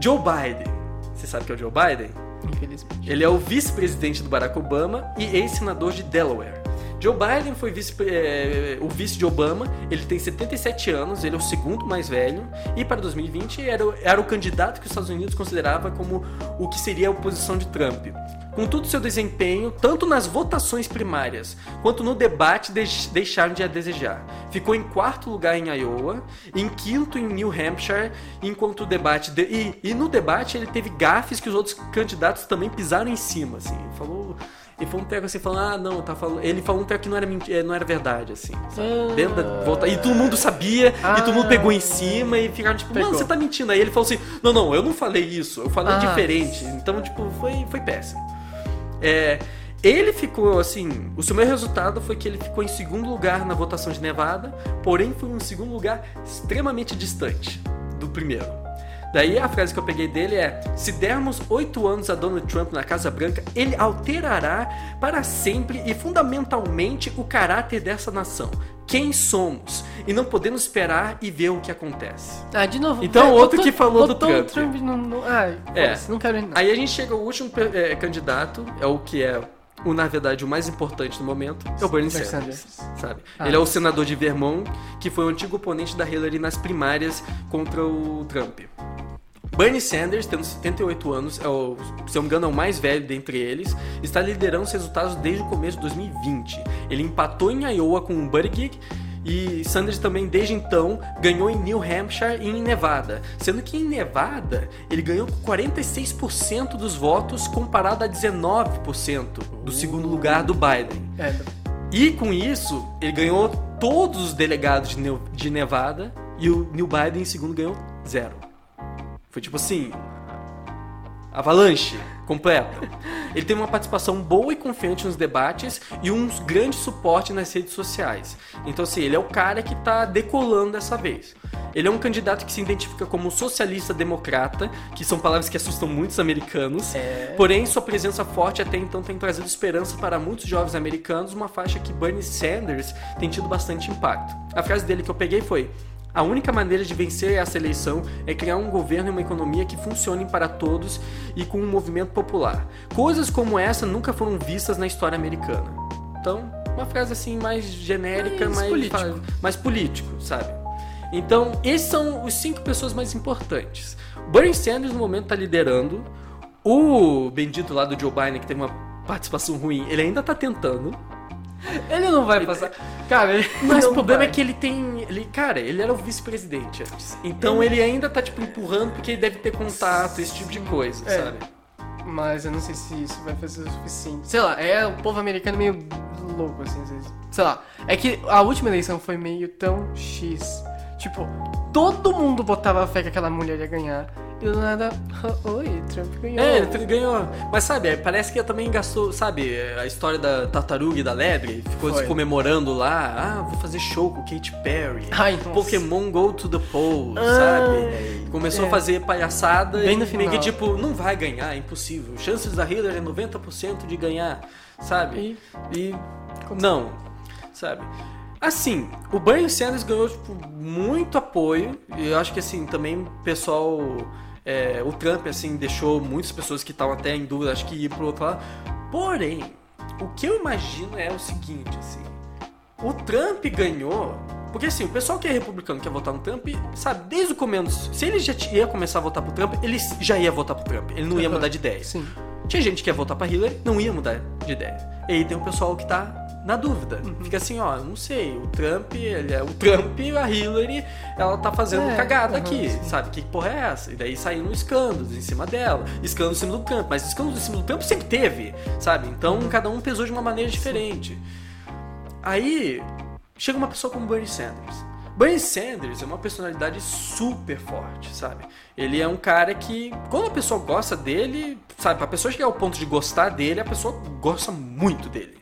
Speaker 1: Joe Biden. Você sabe que é o Joe Biden?
Speaker 2: Infelizmente.
Speaker 1: Ele é o vice-presidente do Barack Obama e ex-senador de Delaware. Joe Biden foi vice, eh, o vice de Obama, ele tem 77 anos, ele é o segundo mais velho, e para 2020 era, era o candidato que os Estados Unidos considerava como o que seria a oposição de Trump. Contudo, seu desempenho, tanto nas votações primárias quanto no debate, deix- deixaram de a desejar. Ficou em quarto lugar em Iowa, em quinto em New Hampshire, enquanto o debate. de- e, e no debate ele teve gafes que os outros candidatos também pisaram em cima, assim. Falou. Ele falou um treco assim, falando, ah, não, tá falando. Ele falou um treco que não era, menti- eh, não era verdade, assim. sabe?
Speaker 2: Ah.
Speaker 1: Dentro da volta. E todo mundo sabia, e todo mundo
Speaker 2: Ah.
Speaker 1: pegou em cima e ficaram tipo, mano,
Speaker 2: Pegou.
Speaker 1: você tá mentindo. Aí ele falou assim, não, não, eu não falei isso, eu falei
Speaker 2: Ah.
Speaker 1: diferente. Então, tipo, foi, foi péssimo. É, ele ficou assim. O seu melhor resultado foi que ele ficou em segundo lugar na votação de Nevada, porém foi um segundo lugar extremamente distante do primeiro. Daí a frase que eu peguei dele é: Se dermos oito anos a Donald Trump na Casa Branca, ele alterará para sempre e fundamentalmente o caráter dessa nação. Quem somos? E não podemos esperar e ver o que acontece.
Speaker 2: Ah, de novo.
Speaker 1: Então,
Speaker 2: vai,
Speaker 1: outro
Speaker 2: botou-
Speaker 1: que falou do Trump.
Speaker 2: no, no, ai,
Speaker 1: É.
Speaker 2: foda-se, não quero não.
Speaker 1: Aí a gente chega ao último eh, candidato, é o que é, o, na verdade, o mais importante no momento, é o Bernie. Sanders. Sabe?
Speaker 2: Ah.
Speaker 1: Ele é o senador de Vermont, que foi o antigo oponente da Hillary nas primárias contra o Trump. Bernie Sanders, tendo 78 anos, é o, se eu não me engano, é o mais velho dentre eles, está liderando os resultados desde o começo de 2020. Ele empatou em Iowa com o Buttigieg e Sanders também, desde então, ganhou em New Hampshire e em Nevada. Sendo que em Nevada, ele ganhou com 46% dos votos comparado a 19% do segundo lugar do Biden.
Speaker 2: É,
Speaker 1: E com isso, ele ganhou todos os delegados de, Nevada e o Neil Biden em segundo ganhou zero. Foi tipo assim. Avalanche. completa. Ele tem uma participação boa e confiante nos debates e um grande suporte nas redes sociais. Então, assim, ele é o cara que tá decolando dessa vez. Ele é um candidato que se identifica como socialista democrata, que são palavras que assustam muitos americanos.
Speaker 2: É.
Speaker 1: Porém, sua presença forte até então tem trazido esperança para muitos jovens americanos, uma faixa que Bernie Sanders tem tido bastante impacto. A frase dele que eu peguei foi: a única maneira de vencer essa eleição é criar um governo e uma economia que funcionem para todos e com um movimento popular. Coisas como essa nunca foram vistas na história americana. Então, uma frase assim mais genérica,
Speaker 2: Mais
Speaker 1: mais
Speaker 2: político.
Speaker 1: mais político, sabe? Então, esses são os cinco pessoas mais importantes. Bernie Sanders no momento está liderando. O bendito lá do Joe Biden, que teve uma participação ruim, ele ainda tá tentando.
Speaker 2: Ele não vai passar. Cara, ele
Speaker 1: Mas o problema
Speaker 2: vai.
Speaker 1: é que ele tem. Ele, cara, ele era o vice-presidente antes. Então ele ainda tá, tipo, empurrando porque ele deve ter contato, esse tipo de coisa,
Speaker 2: É.
Speaker 1: sabe?
Speaker 2: Mas eu não sei se isso vai fazer o suficiente. Sei lá, é o povo americano meio louco, assim, às vezes. Sei lá. É que a última eleição foi meio tão X. Tipo, todo mundo botava fé que aquela mulher ia ganhar. E do nada, oi, Trump ganhou.
Speaker 1: É, ele ganhou. Mas sabe, parece que ele também gastou, sabe, a história da tartaruga e da lebre. Ficou
Speaker 2: Foi.
Speaker 1: se comemorando lá. Ah, vou fazer show com Katy Perry.
Speaker 2: Ai, nossa.
Speaker 1: Pokémon Go to the
Speaker 2: Ai,
Speaker 1: sabe? Começou
Speaker 2: é.
Speaker 1: a fazer palhaçada
Speaker 2: Bem
Speaker 1: e
Speaker 2: no
Speaker 1: meio que
Speaker 2: final.
Speaker 1: tipo, não vai ganhar, é impossível. Chances da Hillary é 90% de ganhar, sabe? E, não, sabe? Assim, o Bernie Sanders ganhou tipo, muito apoio e eu acho que assim também o pessoal, é, o Trump assim deixou muitas pessoas que estavam até em dúvida, acho que ir pro outro lado. Porém, o que eu imagino é o seguinte, assim, o Trump ganhou. Porque assim, o pessoal que é republicano que quer votar no Trump, sabe, desde o começo, se ele já ia começar a votar pro Trump, ele já ia votar pro Trump. Ele não ia mudar de ideia.
Speaker 2: Sim.
Speaker 1: Tinha gente que ia votar pra Hillary, não ia mudar de ideia. E aí tem o pessoal que tá na dúvida.
Speaker 2: Uhum.
Speaker 1: Fica assim, ó, não sei, o Trump, ele é o Trump, a Hillary, ela tá fazendo
Speaker 2: É,
Speaker 1: cagada
Speaker 2: aham,
Speaker 1: aqui,
Speaker 2: sim.
Speaker 1: sabe? Que porra é essa? E daí saíram escândalos em cima dela, escândalos em cima do Trump, mas escândalos em cima do Trump sempre teve, sabe? Então
Speaker 2: Uhum.
Speaker 1: cada um pesou de uma maneira diferente. Aí chega uma pessoa como Bernie Sanders. Bernie Sanders é uma personalidade super forte, sabe? Ele é um cara que, quando a pessoa gosta dele, sabe, pra pessoa chegar ao ponto de gostar dele, a pessoa gosta muito dele.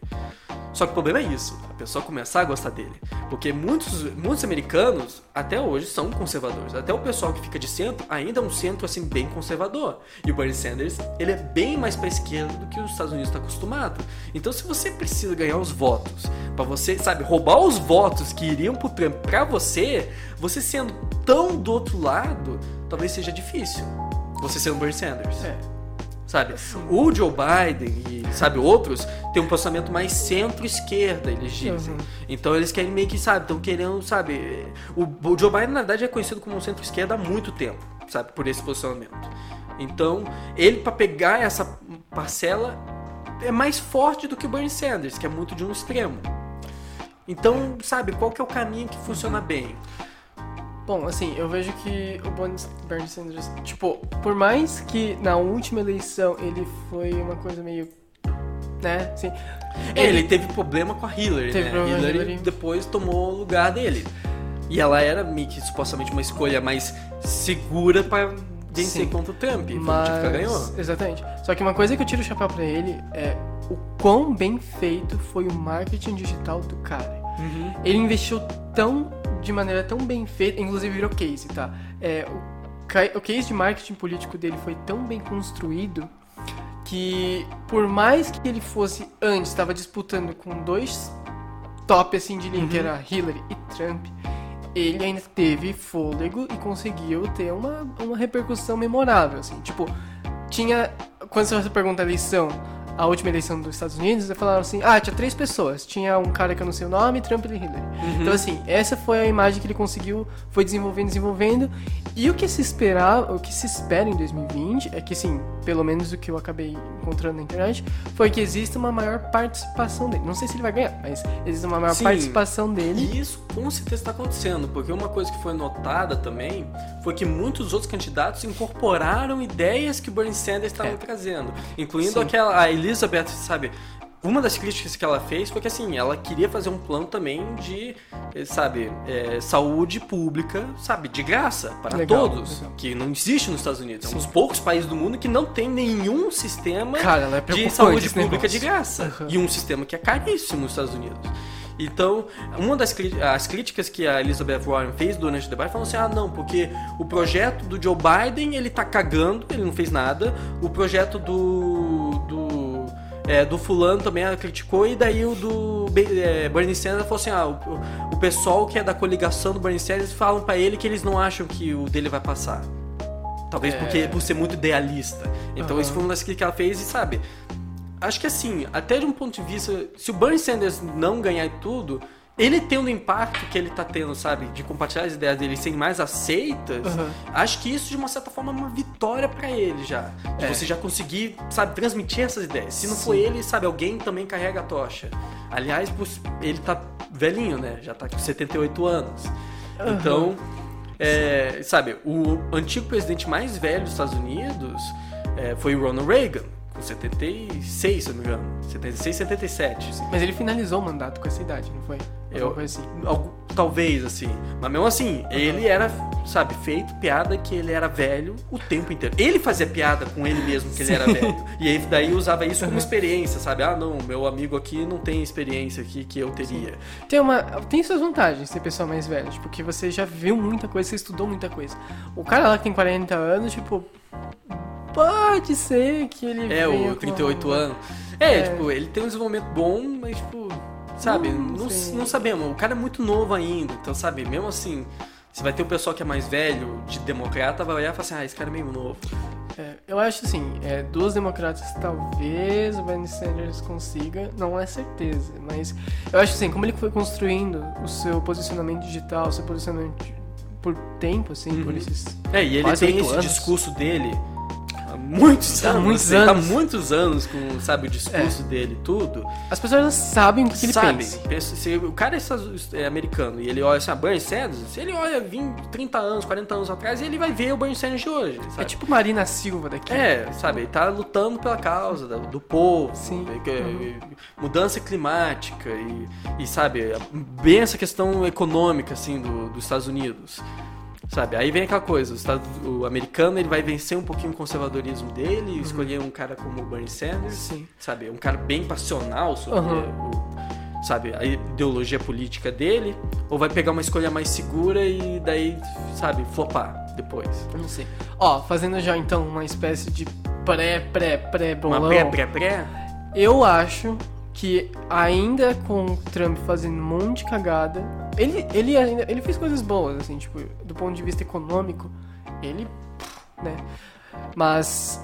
Speaker 1: Só que o problema é isso, a pessoa começar a gostar dele. Porque muitos, muitos americanos, até hoje, são conservadores. Até o pessoal que fica de centro, ainda é um centro, assim, bem conservador. E o Bernie Sanders, ele é bem mais pra esquerda do que os Estados Unidos está acostumado. Então, se você precisa ganhar os votos, pra você, sabe, roubar os votos que iriam pro Trump pra você, você sendo tão do outro lado, talvez seja difícil. Você sendo Bernie Sanders.
Speaker 2: É.
Speaker 1: Sabe? O Joe Biden e, sabe, outros têm um posicionamento mais centro-esquerda, eles dizem.
Speaker 2: Uhum.
Speaker 1: Então eles querem meio que, sabe, estão querendo, sabe. O, o Joe Biden, na verdade, é conhecido como um centro-esquerda há muito tempo, sabe, por esse posicionamento. Então, ele, pra pegar essa parcela, é mais forte do que o Bernie Sanders, que é muito de um extremo. Então, sabe, qual que é o caminho que funciona bem?
Speaker 2: Bom, assim, eu vejo que o Bernie- Sanders, tipo, por mais que na última eleição ele foi uma coisa meio. né? Assim,
Speaker 1: É, ele teve problema com a Hillary,
Speaker 2: Teve
Speaker 1: né? Hillary,
Speaker 2: Hillary.
Speaker 1: depois tomou o lugar dele. E ela era meio que supostamente uma escolha mais segura pra vencer
Speaker 2: Sim.
Speaker 1: contra o Trump. Foi o
Speaker 2: Mas,
Speaker 1: tipo que ganhou.
Speaker 2: Exatamente. Só que uma coisa que eu tiro o chapéu pra ele é o quão bem feito foi o marketing digital do cara.
Speaker 1: Uhum.
Speaker 2: Ele investiu tão de maneira tão bem feita, inclusive virou case, tá? É, o, o case de marketing político dele foi tão bem construído que por mais que ele fosse antes estava disputando com dois top assim de linha, que era Hillary e Trump, ele ainda teve fôlego e conseguiu ter uma, uma repercussão memorável, assim. Tipo, tinha. Quando você pergunta a eleição, a última eleição dos Estados Unidos, falaram assim: ah, tinha três pessoas. Tinha um cara que eu não sei o nome, Trump e Hillary. Então, assim, essa foi a imagem que ele conseguiu, foi desenvolvendo, desenvolvendo. E o que se esperava, o que se espera em 2020 é que, assim, pelo menos o que eu acabei encontrando na internet, foi que exista uma maior participação dele. Não sei se ele vai ganhar, mas existe uma maior
Speaker 1: Sim.
Speaker 2: participação dele.
Speaker 1: E isso com certeza está acontecendo, porque uma coisa que foi notada também foi que muitos outros candidatos incorporaram ideias que o Bernie Sanders estava
Speaker 2: É.
Speaker 1: trazendo, incluindo
Speaker 2: Sim.
Speaker 1: aquela a Elizabeth, sabe? uma das críticas que ela fez foi que assim, ela queria fazer um plano também de, eh, sabe, é, saúde pública, sabe, de graça para
Speaker 2: Legal,
Speaker 1: todos,
Speaker 2: legal.
Speaker 1: que não existe nos Estados Unidos. É um
Speaker 2: Sim.
Speaker 1: dos poucos países do mundo que não tem nenhum sistema
Speaker 2: Cara, é
Speaker 1: de saúde pública de graça.
Speaker 2: Aham.
Speaker 1: E um sistema que é caríssimo nos Estados Unidos. Então, uma das as críticas que a Elizabeth Warren fez durante o debate falou assim: ah, não, porque o projeto do Joe Biden ele tá cagando, ele não fez nada. O projeto do. Do é, do fulano também ela criticou, e daí o do é, Bernie Sanders falou assim: ah, o, o pessoal que é da coligação do Bernie Sanders falam pra ele que eles não acham que o dele vai passar. Talvez
Speaker 2: É.
Speaker 1: porque por ser muito idealista. Então
Speaker 2: Aham.
Speaker 1: isso foi uma das que ela fez e sabe. Acho que assim, até de um ponto de vista, se o Bernie Sanders não ganhar tudo, ele tendo o impacto que ele tá tendo, sabe, de compartilhar as ideias dele serem mais aceitas,
Speaker 2: Aham.
Speaker 1: acho que isso de uma certa forma é uma vitória pra ele já. De
Speaker 2: É.
Speaker 1: você já conseguir, sabe, transmitir essas ideias. Se não
Speaker 2: Sim.
Speaker 1: for ele, sabe, alguém também carrega a tocha. Aliás, ele tá velhinho, né? Já tá com 78 anos. Então, é, sabe, o antigo presidente mais velho dos Estados Unidos é, foi o Ronald Reagan, 76, se eu não me engano. 76, 77.
Speaker 2: Mas ele finalizou o mandato com essa idade, não foi?
Speaker 1: Eu-
Speaker 2: coisa assim.
Speaker 1: Algu- talvez, assim. Mas mesmo assim, ele era, sabe, feito piada que ele era velho o tempo inteiro. Ele fazia piada com ele mesmo que ele era velho. E aí daí usava isso como experiência, sabe? Ah, não, meu amigo aqui não tem experiência aqui que eu teria.
Speaker 2: Tem, uma, tem suas vantagens ser pessoa mais velha, tipo, porque você já viu muita coisa, você estudou muita coisa. O cara lá que tem 40 anos, tipo, pode ser que ele
Speaker 1: É, o
Speaker 2: com
Speaker 1: 38
Speaker 2: uma-
Speaker 1: anos. É,
Speaker 2: É.
Speaker 1: tipo, ele tem um desenvolvimento bom, mas, tipo, sabe,
Speaker 2: Hum,
Speaker 1: não, não sabemos. O cara é muito novo ainda, então, sabe, mesmo assim, você vai ter o pessoal que é mais velho, de democrata, vai olhar e falar assim, ah, esse cara é meio novo.
Speaker 2: É, eu acho assim, é, duas democratas talvez o Bernie Sanders consiga, não é certeza, mas eu acho assim, como ele foi construindo o seu posicionamento digital, o seu posicionamento por tempo, assim, por
Speaker 1: Uhum.
Speaker 2: esses
Speaker 1: É, e ele tem esse
Speaker 2: anos.
Speaker 1: discurso dele há muitos
Speaker 2: Há
Speaker 1: anos.
Speaker 2: muitos
Speaker 1: assim,
Speaker 2: anos.
Speaker 1: muitos anos com, sabe, o discurso dele e tudo.
Speaker 2: As pessoas sabem o que, ele
Speaker 1: sabe,
Speaker 2: pensa.
Speaker 1: se o cara é, é americano e ele olha assim, ah, Bernie Sanders, se ele olha 20, 30 anos, 40 anos atrás, ele vai ver o Bernie Sanders de hoje, sabe?
Speaker 2: É tipo Marina Silva daqui.
Speaker 1: É, sabe, ele tá lutando pela causa do, do povo,
Speaker 2: Sim.
Speaker 1: né, que- mudança climática e, e, sabe, bem essa questão econômica, assim, do- dos Estados Unidos. Sabe, aí vem aquela coisa, o, Estado- o americano ele vai vencer um pouquinho o conservadorismo dele, e escolher um cara como o Bernie Sanders,
Speaker 2: Sim.
Speaker 1: sabe, um cara bem passional sobre
Speaker 2: Aham.
Speaker 1: o, sabe, a ideologia política dele, ou vai pegar uma escolha mais segura e daí, sabe, flopar depois.
Speaker 2: Eu não sei. Ó, fazendo já então uma espécie de pré, pré, pré
Speaker 1: Uma
Speaker 2: bolão.
Speaker 1: pré, pré, pré,
Speaker 2: Eu acho que ainda com o Trump fazendo um monte de cagada, ele, ele ainda ele fez coisas boas, assim, tipo, do ponto de vista econômico, ele, né? Mas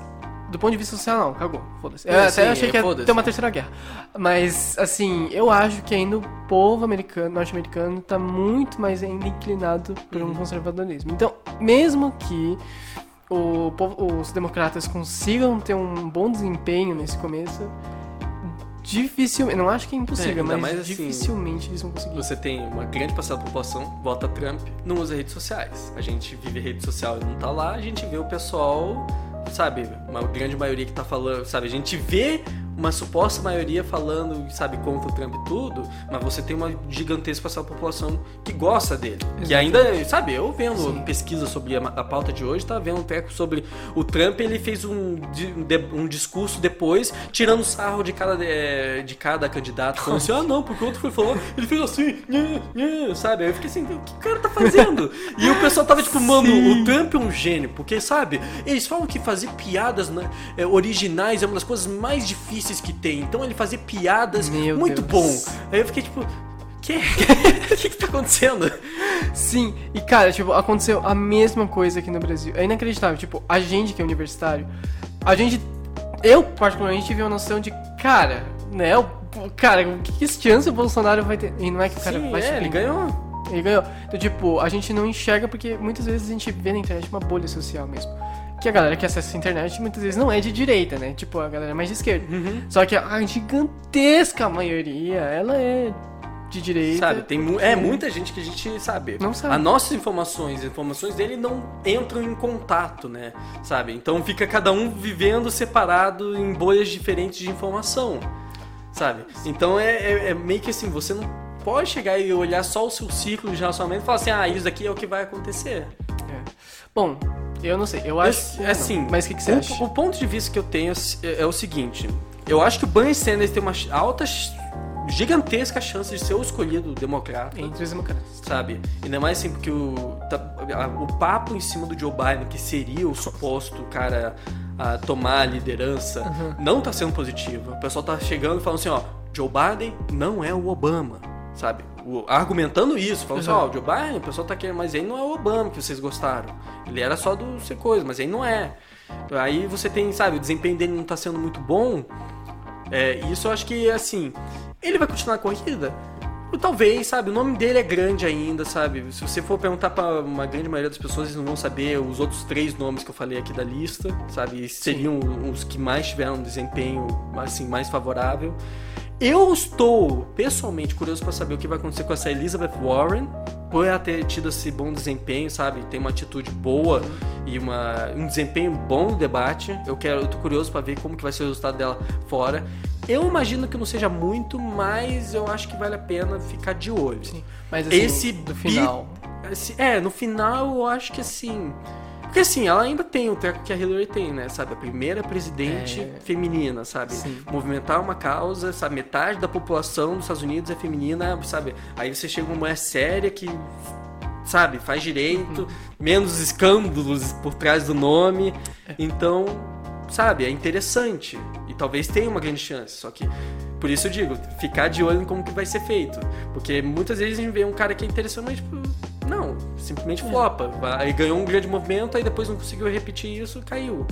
Speaker 2: do ponto de vista social não, cagou, foda-se. Eu
Speaker 1: É,
Speaker 2: até
Speaker 1: sim,
Speaker 2: achei que ia ter uma terceira guerra. Mas assim, eu acho que ainda o povo americano, norte-americano, tá muito mais ainda inclinado por
Speaker 1: Uhum.
Speaker 2: um conservadorismo. Então, mesmo que o os democratas consigam ter um bom desempenho nesse começo, dificilmente, não acho que é impossível,
Speaker 1: É,
Speaker 2: mas,
Speaker 1: assim,
Speaker 2: dificilmente eles vão conseguir.
Speaker 1: Você tem uma grande parcela da população, vota Trump, não usa redes sociais. A gente vive rede social e não tá lá, a gente vê o pessoal, sabe, uma grande maioria que tá falando, sabe, a gente vê uma suposta maioria falando, sabe, contra o Trump e tudo, mas você tem uma gigantesca população que gosta dele. Que ainda, sabe, eu vendo
Speaker 2: Sim.
Speaker 1: pesquisa sobre a, a pauta de hoje, tá vendo um treco sobre o Trump, ele fez um, um discurso depois, tirando sarro de cada, eh, de cada candidato, falando assim, ah não, porque o outro foi falar, ele fez assim, nhã, nhã, sabe? Aí eu fiquei assim, o que o cara tá fazendo? e o pessoal tava tipo, mano,
Speaker 2: Sim.
Speaker 1: o Trump é um gênio, porque, sabe, eles falam que fazer piadas né, eh, originais é uma das coisas mais difíceis que tem, então ele fazer piadas
Speaker 2: Meu
Speaker 1: muito
Speaker 2: Deus.
Speaker 1: bom. Aí eu fiquei tipo, que? O que que tá acontecendo?
Speaker 2: Sim, e cara, tipo, aconteceu a mesma coisa aqui no Brasil. É inacreditável, tipo, a gente que é universitário, a gente, eu particularmente tive uma noção de, cara, né, o, cara, que, que chance o Bolsonaro vai ter? E não é que o cara
Speaker 1: Sim,
Speaker 2: vai
Speaker 1: é,
Speaker 2: subir.
Speaker 1: ele ganhou.
Speaker 2: Ele ganhou. Então, tipo, a gente não enxerga porque muitas vezes a gente vê na internet uma bolha social mesmo. Que a galera que acessa a internet muitas vezes não é de direita, né? Tipo, a galera é mais de esquerda.
Speaker 1: Uhum.
Speaker 2: Só que a gigantesca maioria, ela é de direita.
Speaker 1: Sabe, tem mu é muita gente que a gente sabe.
Speaker 2: Não sabe.
Speaker 1: As nossas informações, as informações dele não entram em contato, né? Sabe? Então fica cada um vivendo separado em bolhas diferentes de informação. sabe? Então é, é- é meio que assim, você não pode chegar e olhar só o seu ciclo de relacionamento e falar assim, ah, isso daqui é o que vai acontecer.
Speaker 2: Bom, eu não sei. Eu acho.
Speaker 1: é assim,
Speaker 2: Mas o que, que você
Speaker 1: o,
Speaker 2: acha?
Speaker 1: o ponto de vista que eu tenho é, é o seguinte, eu acho que o Bernie Sanders tem uma alta, gigantesca chance de ser o escolhido democrata.
Speaker 2: Entre os democratas.
Speaker 1: sabe? Ainda mais assim, porque o, tá- o papo em cima do Joe Biden, que seria o suposto cara a tomar a liderança, não tá sendo positivo. O pessoal tá chegando e falando assim, ó, Joe Biden não é o Obama, sabe? O- argumentando isso, falando assim,
Speaker 2: Uhum.
Speaker 1: ó, o Joe Biden, o pessoal tá querendo, mas ele não é o Obama que vocês gostaram. Ele era só do ser coisa, mas ele não é. Aí você tem, sabe, o desempenho dele não tá sendo muito bom. É, isso eu acho que, assim, ele vai continuar a corrida? Talvez, sabe? O nome dele é grande ainda, sabe? Se você for perguntar pra uma grande maioria das pessoas, eles não vão saber os outros três nomes que eu falei aqui da lista, sabe? Seriam os que mais tiveram um desempenho, assim, mais favorável. Eu estou, pessoalmente, curioso para saber o que vai acontecer com essa Elizabeth Warren, por ela ter tido esse bom desempenho, sabe? Tem uma atitude boa e uma, um desempenho bom no debate. Eu quero, eu tô curioso para ver como que vai ser o resultado dela fora. Eu imagino que não seja muito, mas eu acho que vale a pena ficar de olho.
Speaker 2: Sim. Mas assim,
Speaker 1: Esse
Speaker 2: do
Speaker 1: bi-
Speaker 2: final.
Speaker 1: Esse- é, no final eu acho que assim. Porque assim, ela ainda tem o treco que a Hillary tem, né? Sabe? A primeira presidente
Speaker 2: É.
Speaker 1: feminina, sabe?
Speaker 2: Sim.
Speaker 1: Movimentar uma causa, sabe? Metade da população dos Estados Unidos é feminina, sabe? Aí você chega uma mulher séria que, sabe, faz direito,
Speaker 2: Uhum.
Speaker 1: menos escândalos por trás do nome.
Speaker 2: É.
Speaker 1: Então, sabe, é interessante. E talvez tenha uma grande chance. Só que, por isso eu digo, ficar de olho em como que vai ser feito. Porque muitas vezes a gente vê um cara que é interessante, mas, tipo, não, simplesmente flopa. Aí ganhou um grande movimento, aí depois não conseguiu repetir isso, caiu.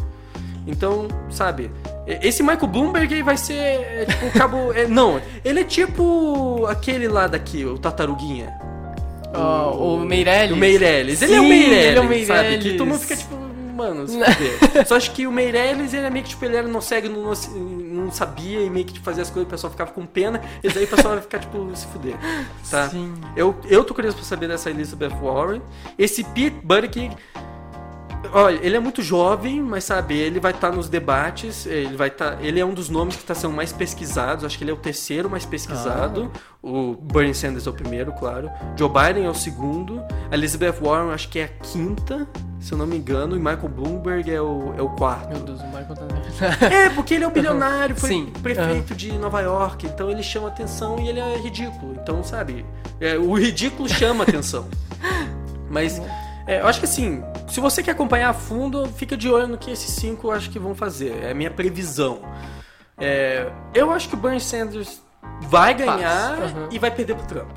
Speaker 1: Então, sabe, esse Michael Bloomberg aí vai ser, é, tipo, o cabo... é, não, ele é tipo aquele lá daqui, o Tartaruguinha.
Speaker 2: Ó, o Meirelles.
Speaker 1: O Meirelles. Ele é o
Speaker 2: Sim,
Speaker 1: Meirelles,
Speaker 2: ele é o
Speaker 1: sabe? Que
Speaker 2: Meirelles.
Speaker 1: todo mundo fica tipo, mano, se. Só acho que o Meirelles, ele é meio que tipo, ele era não cego, não sabia e meio que tipo, fazia as coisas, o pessoal ficava com pena, e daí o pessoal vai ficar tipo, se fuder, tá?
Speaker 2: Sim.
Speaker 1: Eu, eu tô curioso pra saber dessa Elizabeth Warren. Esse Pete Buttigieg, olha, ele é muito jovem, mas sabe, ele vai estar nos debates, ele vai estar, ele é um dos nomes que está sendo mais pesquisados, acho que ele é o terceiro mais pesquisado. O Bernie Sanders é o primeiro, claro. Joe Biden é o segundo. A Elizabeth Warren acho que é a quinta, se eu não me engano, e Michael Bloomberg é o, é o quarto.
Speaker 2: Meu Deus, o Michael tá.
Speaker 1: É, porque ele é um bilionário, foi
Speaker 2: Sim,
Speaker 1: prefeito de Nova York, então ele chama atenção e ele é ridículo. Então, sabe, é, o ridículo chama atenção. Mas é, eu acho que assim, se você quer acompanhar a fundo, fica de olho no que esses cinco eu acho que vão fazer. É a minha previsão. É, eu acho que o Bernie Sanders vai ganhar
Speaker 2: uhum.
Speaker 1: e vai perder pro Trump.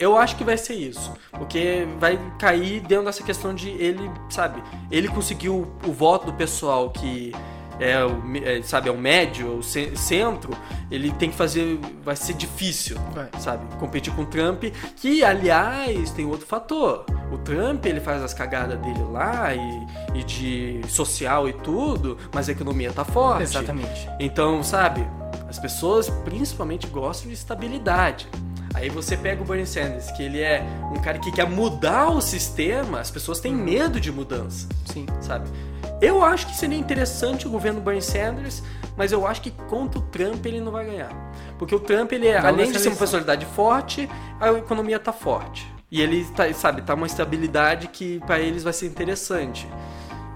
Speaker 1: Eu acho que vai ser isso. Porque vai cair dentro dessa questão de ele, sabe, ele conseguiu o voto do pessoal que é o, é, sabe, é o médio, o ce- centro, ele tem que fazer, vai ser difícil,
Speaker 2: Vai.
Speaker 1: sabe, competir com o Trump, que aliás tem outro fator. O Trump, ele faz as cagadas dele lá e, e de social e tudo, mas a economia tá forte.
Speaker 2: Exatamente.
Speaker 1: Então, sabe, as pessoas principalmente gostam de estabilidade. Aí você pega o Bernie Sanders, que ele é um cara que quer mudar o sistema, as pessoas têm medo de mudança,
Speaker 2: Sim.
Speaker 1: sabe? Eu acho que seria interessante o governo Bernie Sanders, mas eu acho que contra o Trump ele não vai ganhar. Porque o Trump, ele, é,
Speaker 2: Não
Speaker 1: além de ser uma personalidade forte, a economia tá forte. E ele, tá, sabe, tá uma estabilidade que para eles vai ser interessante.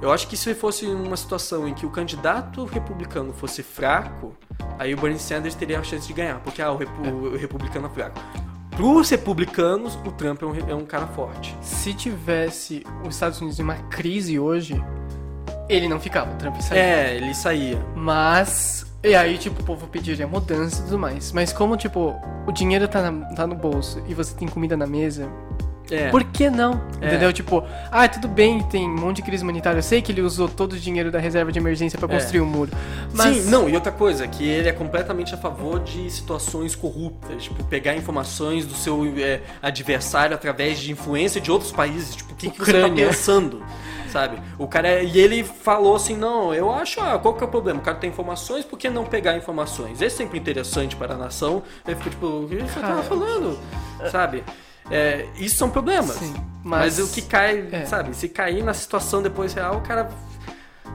Speaker 1: Eu acho que se fosse uma situação em que o candidato republicano fosse fraco, aí o Bernie Sanders teria a chance de ganhar, porque ah, o, repu- o republicano é fraco. Pros republicanos, o Trump é um, é um cara forte.
Speaker 2: Se tivesse os Estados Unidos em uma crise hoje, ele não ficava, o Trump saía.
Speaker 1: É, ele saía.
Speaker 2: Mas. E aí, tipo, o povo pediria mudança e tudo mais. Mas como, tipo, o dinheiro tá, na- tá no bolso e você tem comida na mesa,
Speaker 1: É.
Speaker 2: por que não?
Speaker 1: É.
Speaker 2: Entendeu? Tipo, ah, tudo bem, tem um monte de crise humanitária. Eu sei que ele usou todo o dinheiro da reserva de emergência pra
Speaker 1: É.
Speaker 2: construir o muro. Mas.
Speaker 1: Sim, não, e outra coisa, que ele é completamente a favor de situações corruptas, tipo, pegar informações do seu é, adversário através de influência de outros países, tipo, o que, que você tá pensando, sabe? O cara, é- e ele falou assim, não, eu acho, ah, qual que é o problema? O cara tem informações, por que não pegar informações? É sempre interessante para a nação, ele fica tipo, o que você tava falando, sabe? É, isso são problemas.
Speaker 2: Sim,
Speaker 1: mas...
Speaker 2: mas-
Speaker 1: o que cai,
Speaker 2: é.
Speaker 1: sabe? Se cair na situação depois real, o cara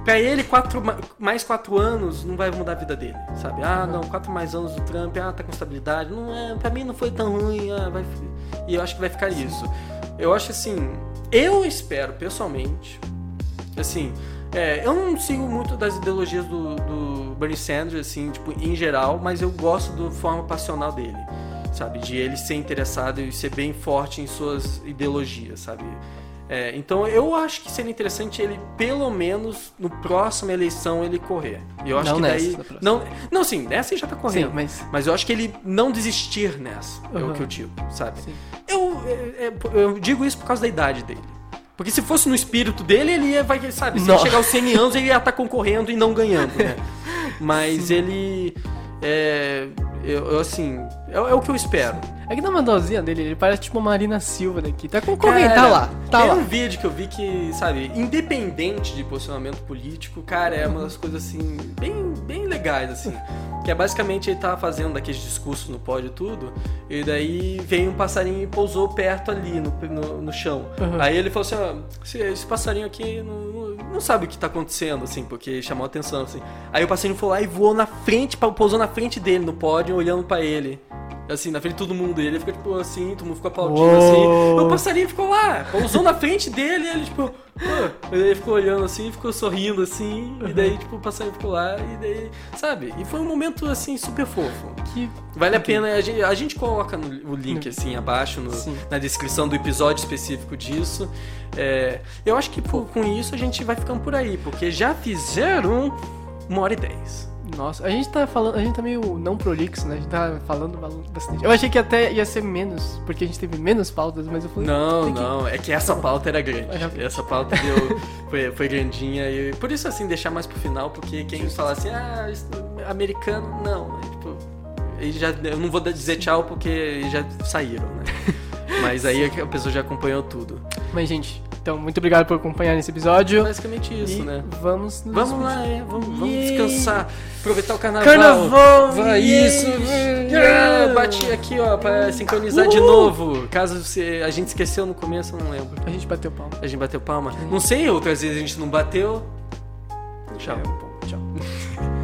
Speaker 1: Pra ele, quatro, ma- mais quatro anos não vai mudar a vida dele, sabe? Ah, não, quatro mais anos do Trump, ah, tá com estabilidade. Não é, pra mim não foi tão ruim, ah, vai. E eu acho que vai ficar isso. Eu acho assim, eu espero pessoalmente, assim, é, eu não sigo muito das ideologias do, do Bernie Sanders, assim, tipo, em geral, mas eu gosto da forma passional dele, sabe? De ele ser interessado e ser bem forte em suas ideologias, sabe? É, então eu acho que seria interessante ele, pelo menos, no próxima eleição, ele correr. Eu acho
Speaker 2: Não
Speaker 1: que daí. Não, não, sim, nessa ele já tá correndo.
Speaker 2: Sim, mas.
Speaker 1: Mas eu acho que ele não desistir nessa, é o
Speaker 2: Uhum.
Speaker 1: que eu digo, sabe?
Speaker 2: Sim.
Speaker 1: Eu, é, é, eu digo isso por causa da idade dele. Porque se fosse no espírito dele, ele ia, vai, sabe, se chegar aos 100 anos, ele ia estar concorrendo e não ganhando, né? Mas ele, é, eu, eu, assim, é, é o que eu espero.
Speaker 2: É que na mandozinha dele, ele parece tipo uma Marina Silva daqui. Tá concorrendo, tá lá. Tá
Speaker 1: tem
Speaker 2: lá.
Speaker 1: um vídeo que eu vi que, sabe, independente de posicionamento político, cara, é uma das coisas, assim, bem, bem legais, assim. Que é basicamente ele tava fazendo aqueles discursos no pódio e tudo, e daí veio um passarinho e pousou perto ali no, no, no chão.
Speaker 2: Uhum.
Speaker 1: Aí ele falou assim, ó, esse, esse passarinho aqui não, não- sabe o que tá acontecendo, assim, porque chamou atenção, assim. Aí o passarinho foi lá e voou na frente, pousou na frente dele no pódio, olhando pra ele. Assim, na frente de todo mundo. E ele fica, tipo, assim, todo mundo ficou aplaudindo,
Speaker 2: Uou.
Speaker 1: assim. O passarinho ficou lá, pousou na frente dele, e ele, tipo, pô. Ele ficou olhando assim, ficou sorrindo assim, e daí, tipo, o passarinho ficou lá, e daí, sabe? E foi um momento, assim, super fofo.
Speaker 2: Que...
Speaker 1: Vale a pena, a gente, a gente coloca no- o link, assim, abaixo, no- na descrição do episódio específico disso. É, eu acho que com isso a gente vai ficando por aí, porque já fizeram uma hora e dez.
Speaker 2: Nossa, a gente tá falando, a gente tá meio não prolixo, né? A gente tá falando bastante. Eu achei que até ia ser menos, porque a gente teve menos pautas, mas eu falei.
Speaker 1: Não,
Speaker 2: tem que-
Speaker 1: não, é que essa pauta era grande. Essa pauta deu, foi, foi grandinha e por isso assim deixar mais pro final, porque quem fala assim, ah, americano, não, é, tipo, eles já, eu não vou dizer tchau porque já saíram, né? Mas aí a pessoa já acompanhou tudo.
Speaker 2: Mas, gente, então, muito obrigado por acompanhar nesse episódio.
Speaker 1: Basicamente isso,
Speaker 2: e
Speaker 1: né?
Speaker 2: vamos
Speaker 1: Vamos lá, é, vamos, vamos descansar, aproveitar o carnaval.
Speaker 2: Carnaval!
Speaker 1: Vai isso! Ah, Bati aqui, ó, pra sincronizar de
Speaker 2: Uhul.
Speaker 1: novo. Caso você, a gente esqueceu no começo, eu não lembro.
Speaker 2: A gente bateu palma.
Speaker 1: A gente bateu palma? Não sei, outras vezes a gente não bateu. Tchau.
Speaker 2: É, bom, tchau.